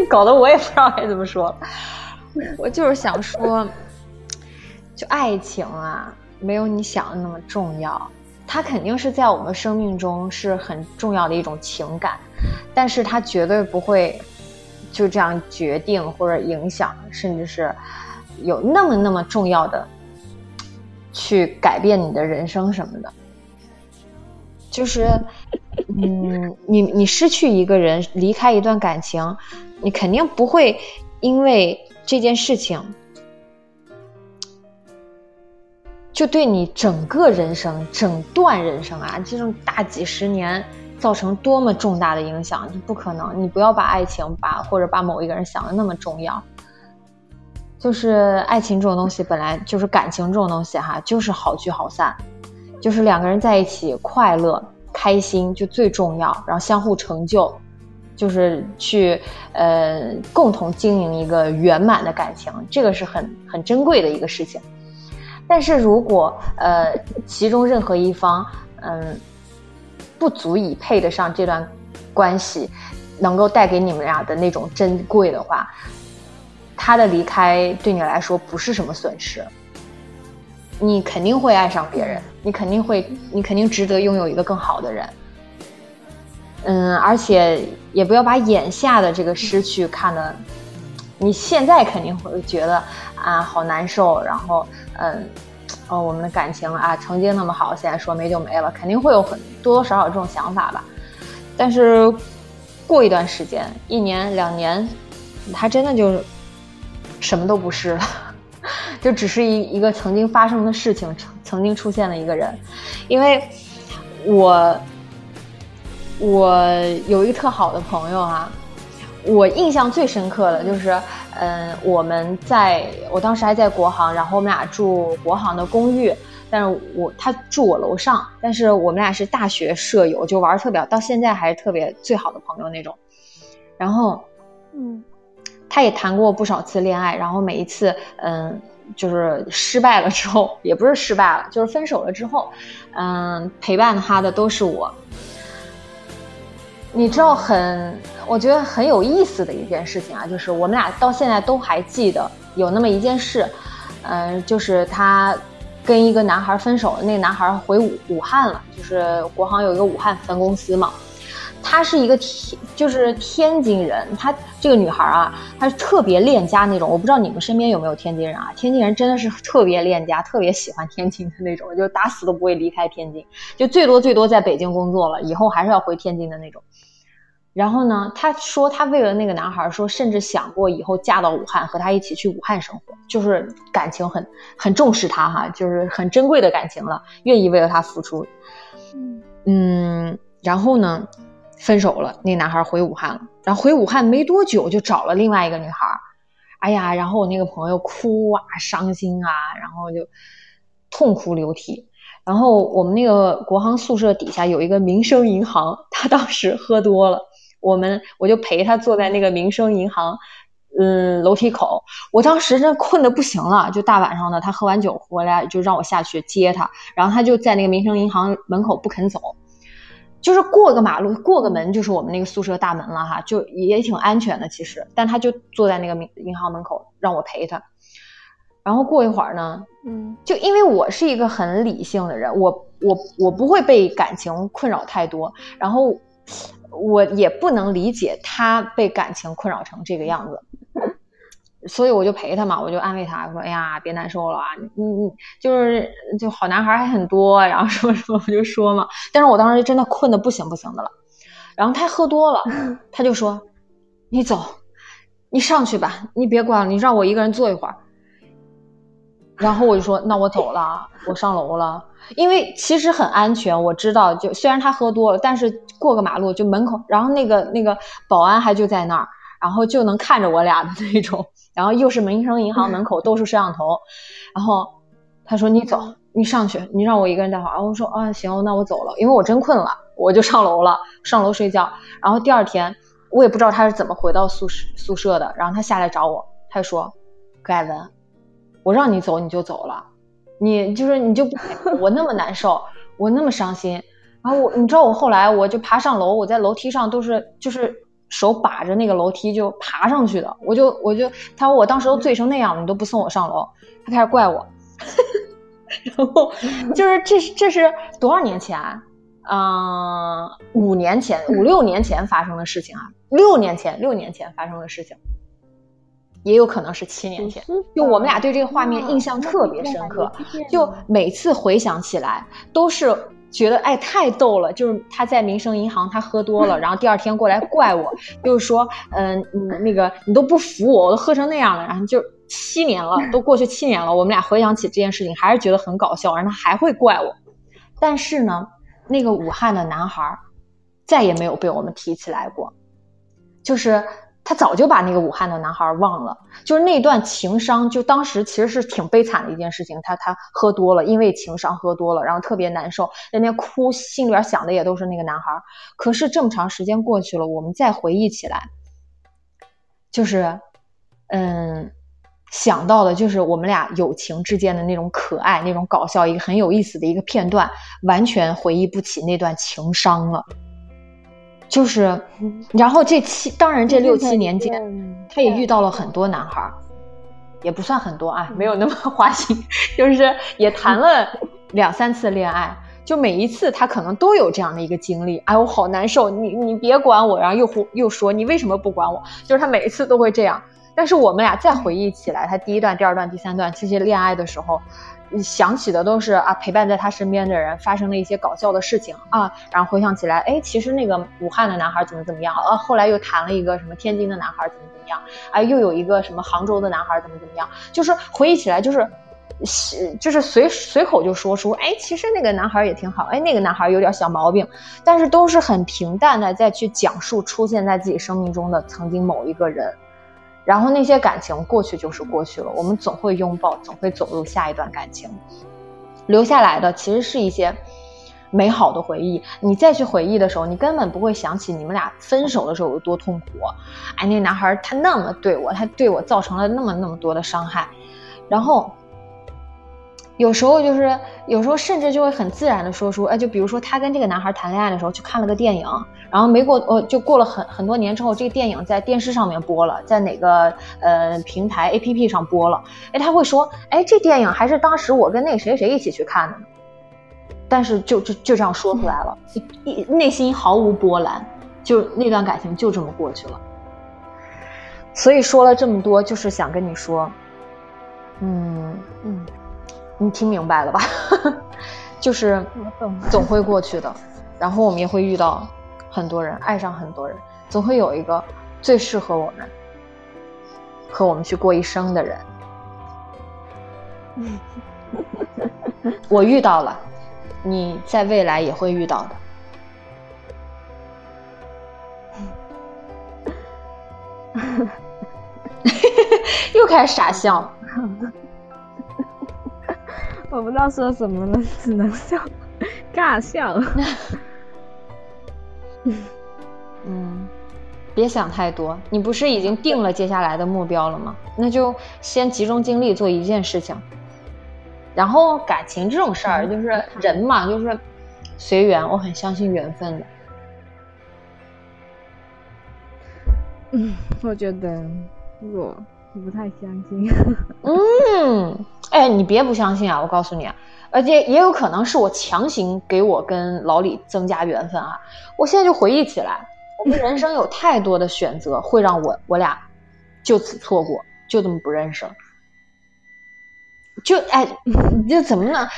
你 搞得我也不知道该怎么说了。我就是想说，就爱情啊，没有你想的那么重要。它肯定是在我们生命中是很重要的一种情感，但是它绝对不会就这样决定或者影响，甚至是有那么那么重要的去改变你的人生什么的。就是，嗯，你你失去一个人，离开一段感情，你肯定不会因为这件事情。就对你整个人生、整段人生啊，这种大几十年造成多么重大的影响，不可能。你不要把爱情把或者把某一个人想的那么重要。就是爱情这种东西，本来就是感情这种东西哈，就是好聚好散，就是两个人在一起快乐、开心就最重要，然后相互成就，就是去呃共同经营一个圆满的感情，这个是很很珍贵的一个事情。但是如果呃其中任何一方嗯不足以配得上这段关系能够带给你们俩的那种珍贵的话，他的离开对你来说不是什么损失，你肯定会爱上别人，你肯定会，你肯定值得拥有一个更好的人。嗯，而且也不要把眼下的这个失去看得，你现在肯定会觉得啊好难受，然后嗯，哦我们的感情啊曾经那么好，现在说没就没了，肯定会有很多多少少这种想法吧。但是过一段时间，一年两年，他真的就什么都不是了，就只是一一个曾经发生的事情，曾曾经出现的一个人。因为我我有一个特好的朋友啊，我印象最深刻的就是，嗯，我们在我当时还在国航，然后我们俩住国航的公寓，但是我他住我楼上，但是我们俩是大学舍友，就玩特别，到现在还是特别最好的朋友那种。然后，嗯，他也谈过不少次恋爱，然后每一次，嗯，就是失败了之后，也不是失败了，就是分手了之后，嗯，陪伴他的都是我。你知道很，我觉得很有意思的一件事情啊，就是我们俩到现在都还记得有那么一件事，嗯、就是他跟一个男孩分手了，那个男孩回武武汉了，就是国航有一个武汉分公司嘛。她是一个天，就是天津人。她这个女孩啊，她是特别恋家那种。我不知道你们身边有没有天津人啊？天津人真的是特别恋家，特别喜欢天津的那种，就打死都不会离开天津，就最多最多在北京工作了，以后还是要回天津的那种。然后呢，她说她为了那个男孩说，甚至想过以后嫁到武汉，和他一起去武汉生活，就是感情很很重视他哈，就是很珍贵的感情了，愿意为了他付出。嗯，然后呢，分手了，那男孩回武汉了，然后回武汉没多久就找了另外一个女孩，哎呀，然后我那个朋友哭啊，伤心啊，然后就痛哭流涕。然后我们那个国航宿舍底下有一个民生银行，他当时喝多了，我们我就陪他坐在那个民生银行，嗯，楼梯口。我当时真困得不行了，就大晚上的，他喝完酒回来就让我下去接他，然后他就在那个民生银行门口不肯走，就是过个马路过个门就是我们那个宿舍大门了哈，就也挺安全的其实，但他就坐在那个民银行门口让我陪他，然后过一会儿呢，嗯就因为我是一个很理性的人，我我我不会被感情困扰太多，然后我也不能理解他被感情困扰成这个样子，所以我就陪他嘛，我就安慰他说：“哎呀，别难受了啊，你你就是就好男孩还很多，然后什么什么我就说嘛。”但是我当时真的困的不行不行的了，然后他喝多了，他就说：“你走，你上去吧，你别管了，你让我一个人坐一会儿。”然后我就说，那我走了，我上楼了，因为其实很安全，我知道，就虽然他喝多了，但是过个马路就门口，然后那个那个保安还就在那儿，然后就能看着我俩的那种，然后又是民生银行门口都是摄像头，然后他说你走，你上去，你让我一个人待会儿，我说啊行，那我走了，因为我真困了，我就上楼了，上楼睡觉，然后第二天我也不知道他是怎么回到宿舍宿舍的，然后他下来找我，他说，葛艾文。我让你走你就走了，你就是你就不 我那么难受，我那么伤心，然后我你知道我后来我就爬上楼，我在楼梯上都是就是手把着那个楼梯就爬上去的，我就我就他说我当时都醉成那样了，你都不送我上楼，他开始怪我，然后 就是这是这是多少年前？嗯，五年前、五六年前发生的事情啊，六年前、六年前发生的事情，也有可能是七年前。就我们俩对这个画面印象特别深刻，就每次回想起来都是觉得哎太逗了。就是他在民生银行他喝多了，然后第二天过来怪我，就是说嗯那个你都不服我，我都喝成那样了，然后就七年了，都过去七年了，我们俩回想起这件事情还是觉得很搞笑，然后他还会怪我，但是呢。那个武汉的男孩再也没有被我们提起来过，就是他早就把那个武汉的男孩忘了。就是那段情伤，就当时其实是挺悲惨的一件事情。他他喝多了，因为情伤喝多了，然后特别难受，在那哭，心里边想的也都是那个男孩。可是这么长时间过去了，我们再回忆起来，就是嗯。想到的就是我们俩友情之间的那种可爱、那种搞笑，一个很有意思的一个片段，完全回忆不起那段情伤了。就是，然后这七，当然这六七年间，他也遇到了很多男孩，也不算很多啊，没有那么 花心，就是也谈了两三次恋爱，就每一次他可能都有这样的一个经历。哎，我好难受，你你别管我，然后又又说你为什么不管我？就是他每一次都会这样。但是我们俩再回忆起来，他第一段、第二段、第三段这些恋爱的时候，想起的都是啊，陪伴在他身边的人发生了一些搞笑的事情啊，然后回想起来，哎，其实那个武汉的男孩怎么怎么样啊，后来又谈了一个什么天津的男孩怎么怎么样，哎，又有一个什么杭州的男孩怎么怎么样，就是回忆起来就是，就是随随口就说出，哎，其实那个男孩也挺好，哎，那个男孩有点小毛病，但是都是很平淡的再去讲述出现在自己生命中的曾经某一个人。然后那些感情过去就是过去了，我们总会拥抱，总会走入下一段感情，留下来的其实是一些美好的回忆。你再去回忆的时候，你根本不会想起你们俩分手的时候有多痛苦。哎，那男孩他那么对我，他对我造成了那么那么多的伤害，然后。有时候就是，有时候甚至就会很自然的说出，哎，就比如说他跟这个男孩谈恋爱的时候去看了个电影，然后没过，呃，就过了很很多年之后，这个电影在电视上面播了，在哪个呃平台 A P P 上播了，哎，他会说，哎，这电影还是当时我跟那谁谁一起去看的，但是就就就这样说出来了，一内心毫无波澜，就那段感情就这么过去了。所以说了这么多，就是想跟你说，嗯嗯。你听明白了吧？就是总会过去的，然后我们也会遇到很多人，爱上很多人，总会有一个最适合我们和我们去过一生的人。我遇到了，你在未来也会遇到的。又开始傻笑。我不知道说什么了，只能笑，尬笑。嗯 嗯，别想太多，你不是已经定了接下来的目标了吗？那就先集中精力做一件事情。然后感情这种事儿，就是人嘛，就是随缘。我很相信缘分的。嗯，我觉得我。不太相信。嗯，哎，你别不相信啊！我告诉你啊，而且也有可能是我强行给我跟老李增加缘分啊！我现在就回忆起来，我们人生有太多的选择会让我我俩就此错过，就这么不认识了。就哎，这怎么呢？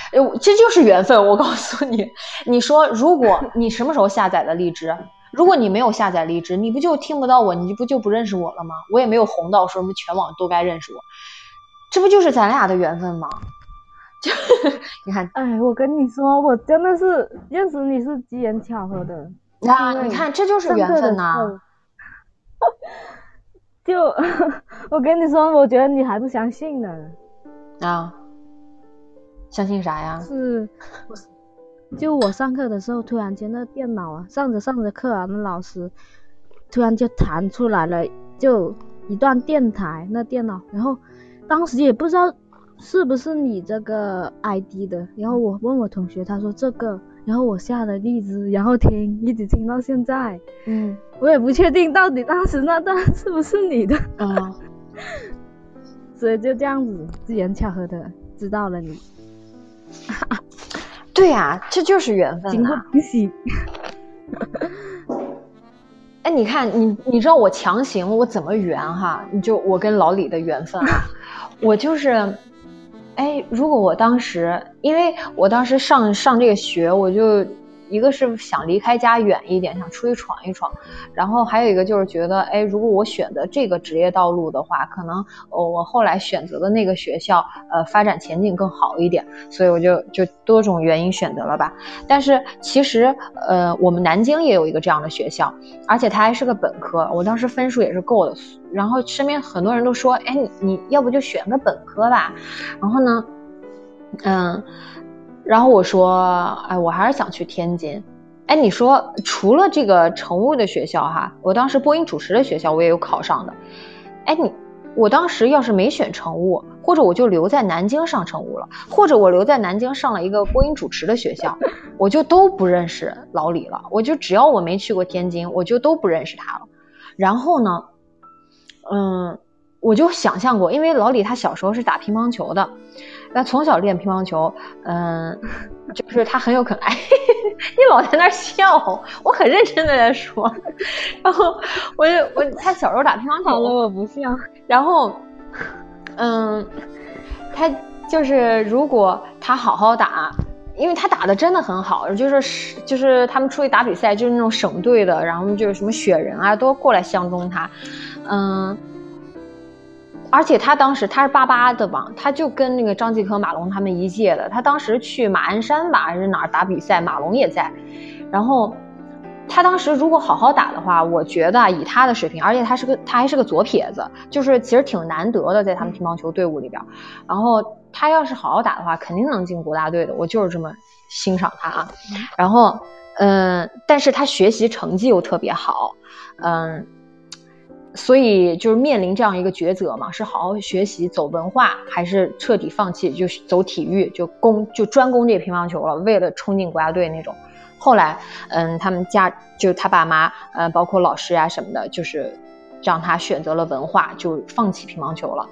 这就是缘分！我告诉你，你说如果你什么时候下载的荔枝？如果你没有下载荔枝，你不就听不到我，你不就不认识我了吗？我也没有红到说什么全网都该认识我，这不就是咱俩的缘分吗？就 你看，哎，我跟你说，我真的是认识你是机缘巧合的啊！你看，这就是缘分呐。就 我跟你说，我觉得你还不相信呢。啊？相信啥呀？是。就我上课的时候，突然间那电脑啊，上着上着课啊，那老师突然就弹出来了，就一段电台那电脑，然后当时也不知道是不是你这个 ID 的，然后我问我同学，他说这个，然后我下了荔枝，然后听，一直听到现在，嗯，我也不确定到底当时那段是不是你的，啊，所以就这样子，机缘巧合的知道了你。对呀、这就是缘分今后啊！不喜。哎，你看，你你知道我强行我怎么圆哈？你就我跟老李的缘分啊，我就是，哎，如果我当时，因为我当时上上这个学，我就一个是想离开家远一点，想出去闯一闯，然后还有一个就是觉得，哎，如果我选择这个职业道路的话，可能呃我后来选择的那个学校，呃，发展前景更好一点，所以我就就多种原因选择了吧。但是其实，呃，我们南京也有一个这样的学校，而且它还是个本科，我当时分数也是够的。然后身边很多人都说，哎，你你要不就选个本科吧。然后呢，嗯，然后我说，哎，我还是想去天津。哎，你说除了这个乘务的学校哈，我当时播音主持的学校我也有考上的。哎，你我当时要是没选乘务，或者我就留在南京上乘务了，或者我留在南京上了一个播音主持的学校，我就都不认识老李了。我就只要我没去过天津，我就都不认识他了。然后呢，嗯，我就想象过，因为老李他小时候是打乒乓球的，那从小练乒乓球，嗯，就是他很有可能，哎，你老在那笑，我很认真的在说。然后我就我他小时候打乒乓球，好了，我不笑。然后，嗯，他就是如果他好好打，因为他打的真的很好，就是就是他们出去打比赛，就是那种省队的，然后就是什么雪人啊，都过来相中他，嗯。而且他当时他是八八的吧，他就跟那个张继科、马龙他们一届的。他当时去马鞍山吧还是哪儿打比赛，马龙也在。然后他当时如果好好打的话，我觉得啊以他的水平，而且他是个他还是个左撇子，就是其实挺难得的，在他们乒乓球队伍里边。然后他要是好好打的话，肯定能进国家队的。我就是这么欣赏他啊。然后嗯，但是他学习成绩又特别好，嗯。所以就是面临这样一个抉择嘛，是好好学习走文化，还是彻底放弃，就走体育，就攻就专攻这乒乓球了，为了冲进国家队那种。后来，嗯，他们家就他爸妈，呃，包括老师啊什么的，就是让他选择了文化，就放弃乒乓球了。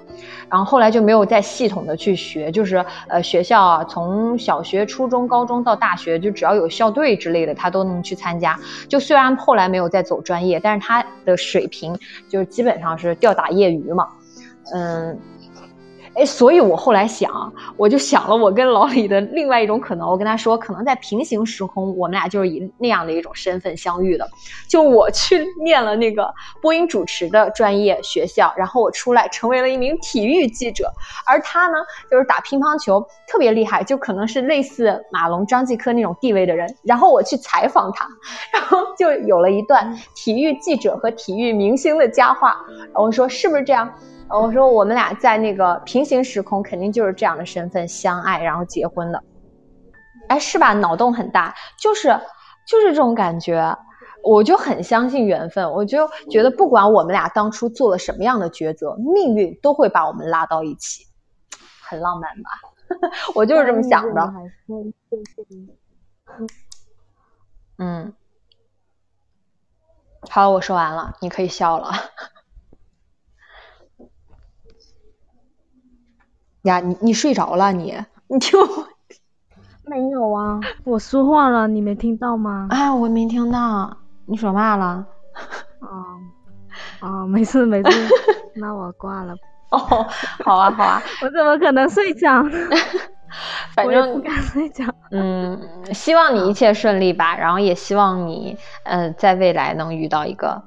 然后后来就没有再系统的去学，就是呃学校啊，从小学、初中、高中到大学，就只要有校队之类的，他都能去参加。就虽然后来没有再走专业，但是他的水平就是基本上是吊打业余嘛，嗯。哎，所以我后来想，我就想了我跟老李的另外一种可能。我跟他说，可能在平行时空，我们俩就是以那样的一种身份相遇的。就我去念了那个播音主持的专业学校，然后我出来成为了一名体育记者，而他呢，就是打乒乓球特别厉害，就可能是类似马龙、张继科那种地位的人。然后我去采访他，然后就有了一段体育记者和体育明星的佳话。然后我说是不是这样？我说我们俩在那个平行时空，肯定就是这样的身份相爱，然后结婚的。哎，是吧？脑洞很大，就是就是这种感觉。我就很相信缘分，我就觉得不管我们俩当初做了什么样的抉择，命运都会把我们拉到一起，很浪漫吧？我就是这么想的。嗯，好，我说完了，你可以笑了。呀，你你睡着了你？你听我？没有啊，我说话了，你没听到吗？哎，我没听到，你说嘛了？啊啊，没事没事，那我挂了。哦，好啊好啊，我怎么可能睡着？反正不敢睡觉。嗯，希望你一切顺利吧，然后也希望你呃在未来能遇到一个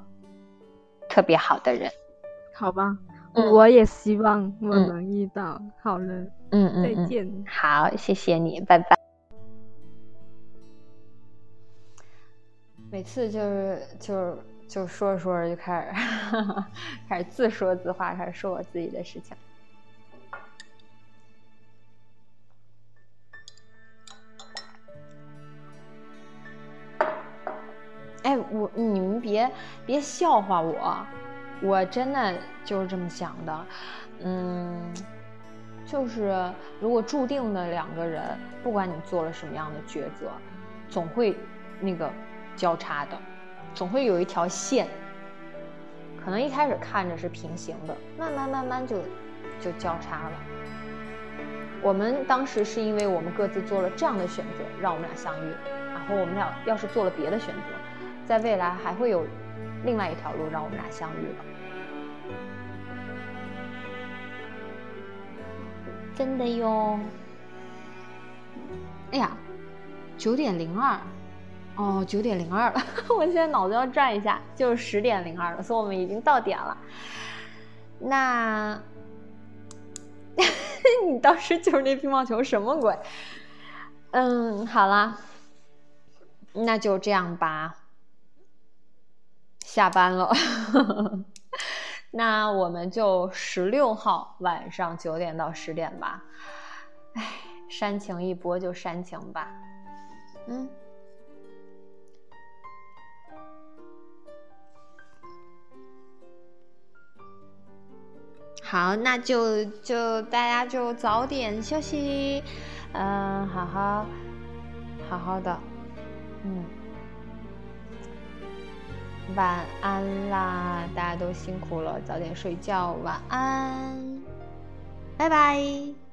特别好的人。好吧。嗯、我也希望我能遇到。嗯、好了，嗯嗯，再见。好，谢谢你，拜拜。每次就是就是就说着说着就开始 开始自说自话，开始说我自己的事情。哎，我你们别别笑话我。我真的就是这么想的，嗯，就是如果注定的两个人，不管你做了什么样的抉择，总会那个交叉的，总会有一条线，可能一开始看着是平行的，慢慢慢慢就就交叉了。我们当时是因为我们各自做了这样的选择，让我们俩相遇。然后我们俩要是做了别的选择，在未来还会有另外一条路让我们俩相遇了。真的哟。哎呀，九点零二，哦，九点零二了，我现在脑子要转一下，就是十点零二了，所以我们已经到点了。那。你当时就是那乒乓球什么鬼？嗯，好了，那就这样吧。下班了，那我们就十六号晚上九点到十点吧。哎，煽情一波就煽情吧。嗯。好，那就就大家就早点休息，嗯，好好好好的，嗯，晚安啦，大家都辛苦了，早点睡觉，晚安，拜拜。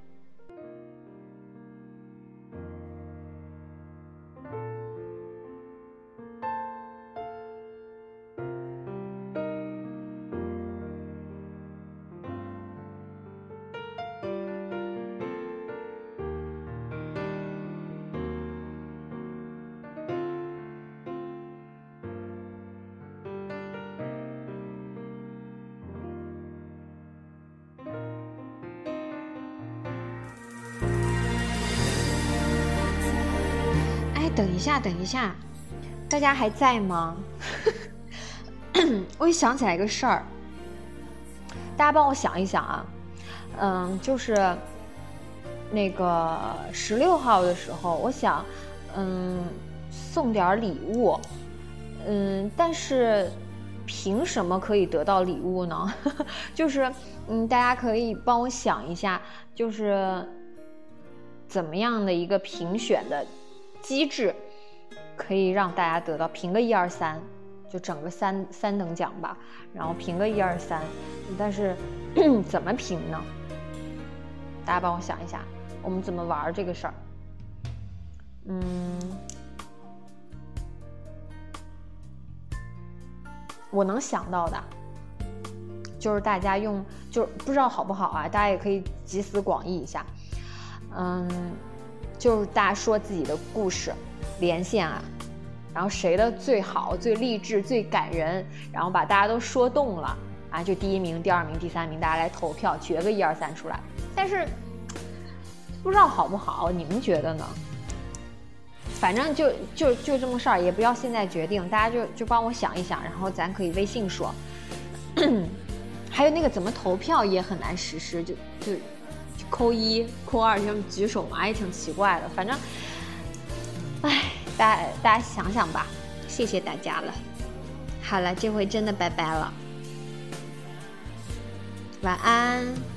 一下，等一下，大家还在吗？我也想起来一个事儿，大家帮我想一想啊。嗯，就是那个十六号的时候，我想，嗯，送点礼物。嗯，但是凭什么可以得到礼物呢？就是，嗯，大家可以帮我想一下，就是怎么样的一个评选的。机制可以让大家得到评个一二三，就整个三三等奖吧，然后评个一二三，但是 怎么评呢？大家帮我想一下，我们怎么玩这个事儿？嗯，我能想到的，就是大家用，就是不知道好不好啊？大家也可以集思广益一下，嗯。就是大家说自己的故事，连线啊，然后谁的最好、最励志、最感人，然后把大家都说动了啊，就第一名、第二名、第三名，大家来投票决个一二三出来。但是不知道好不好，你们觉得呢？反正就就就这么事儿，也不要现在决定，大家就就帮我想一想，然后咱可以微信说。还有那个怎么投票也很难实施，就就。扣一、扣二，就举手嘛，也挺奇怪的。反正，哎，大家大家想想吧。谢谢大家了。好了，这回真的拜拜了。晚安。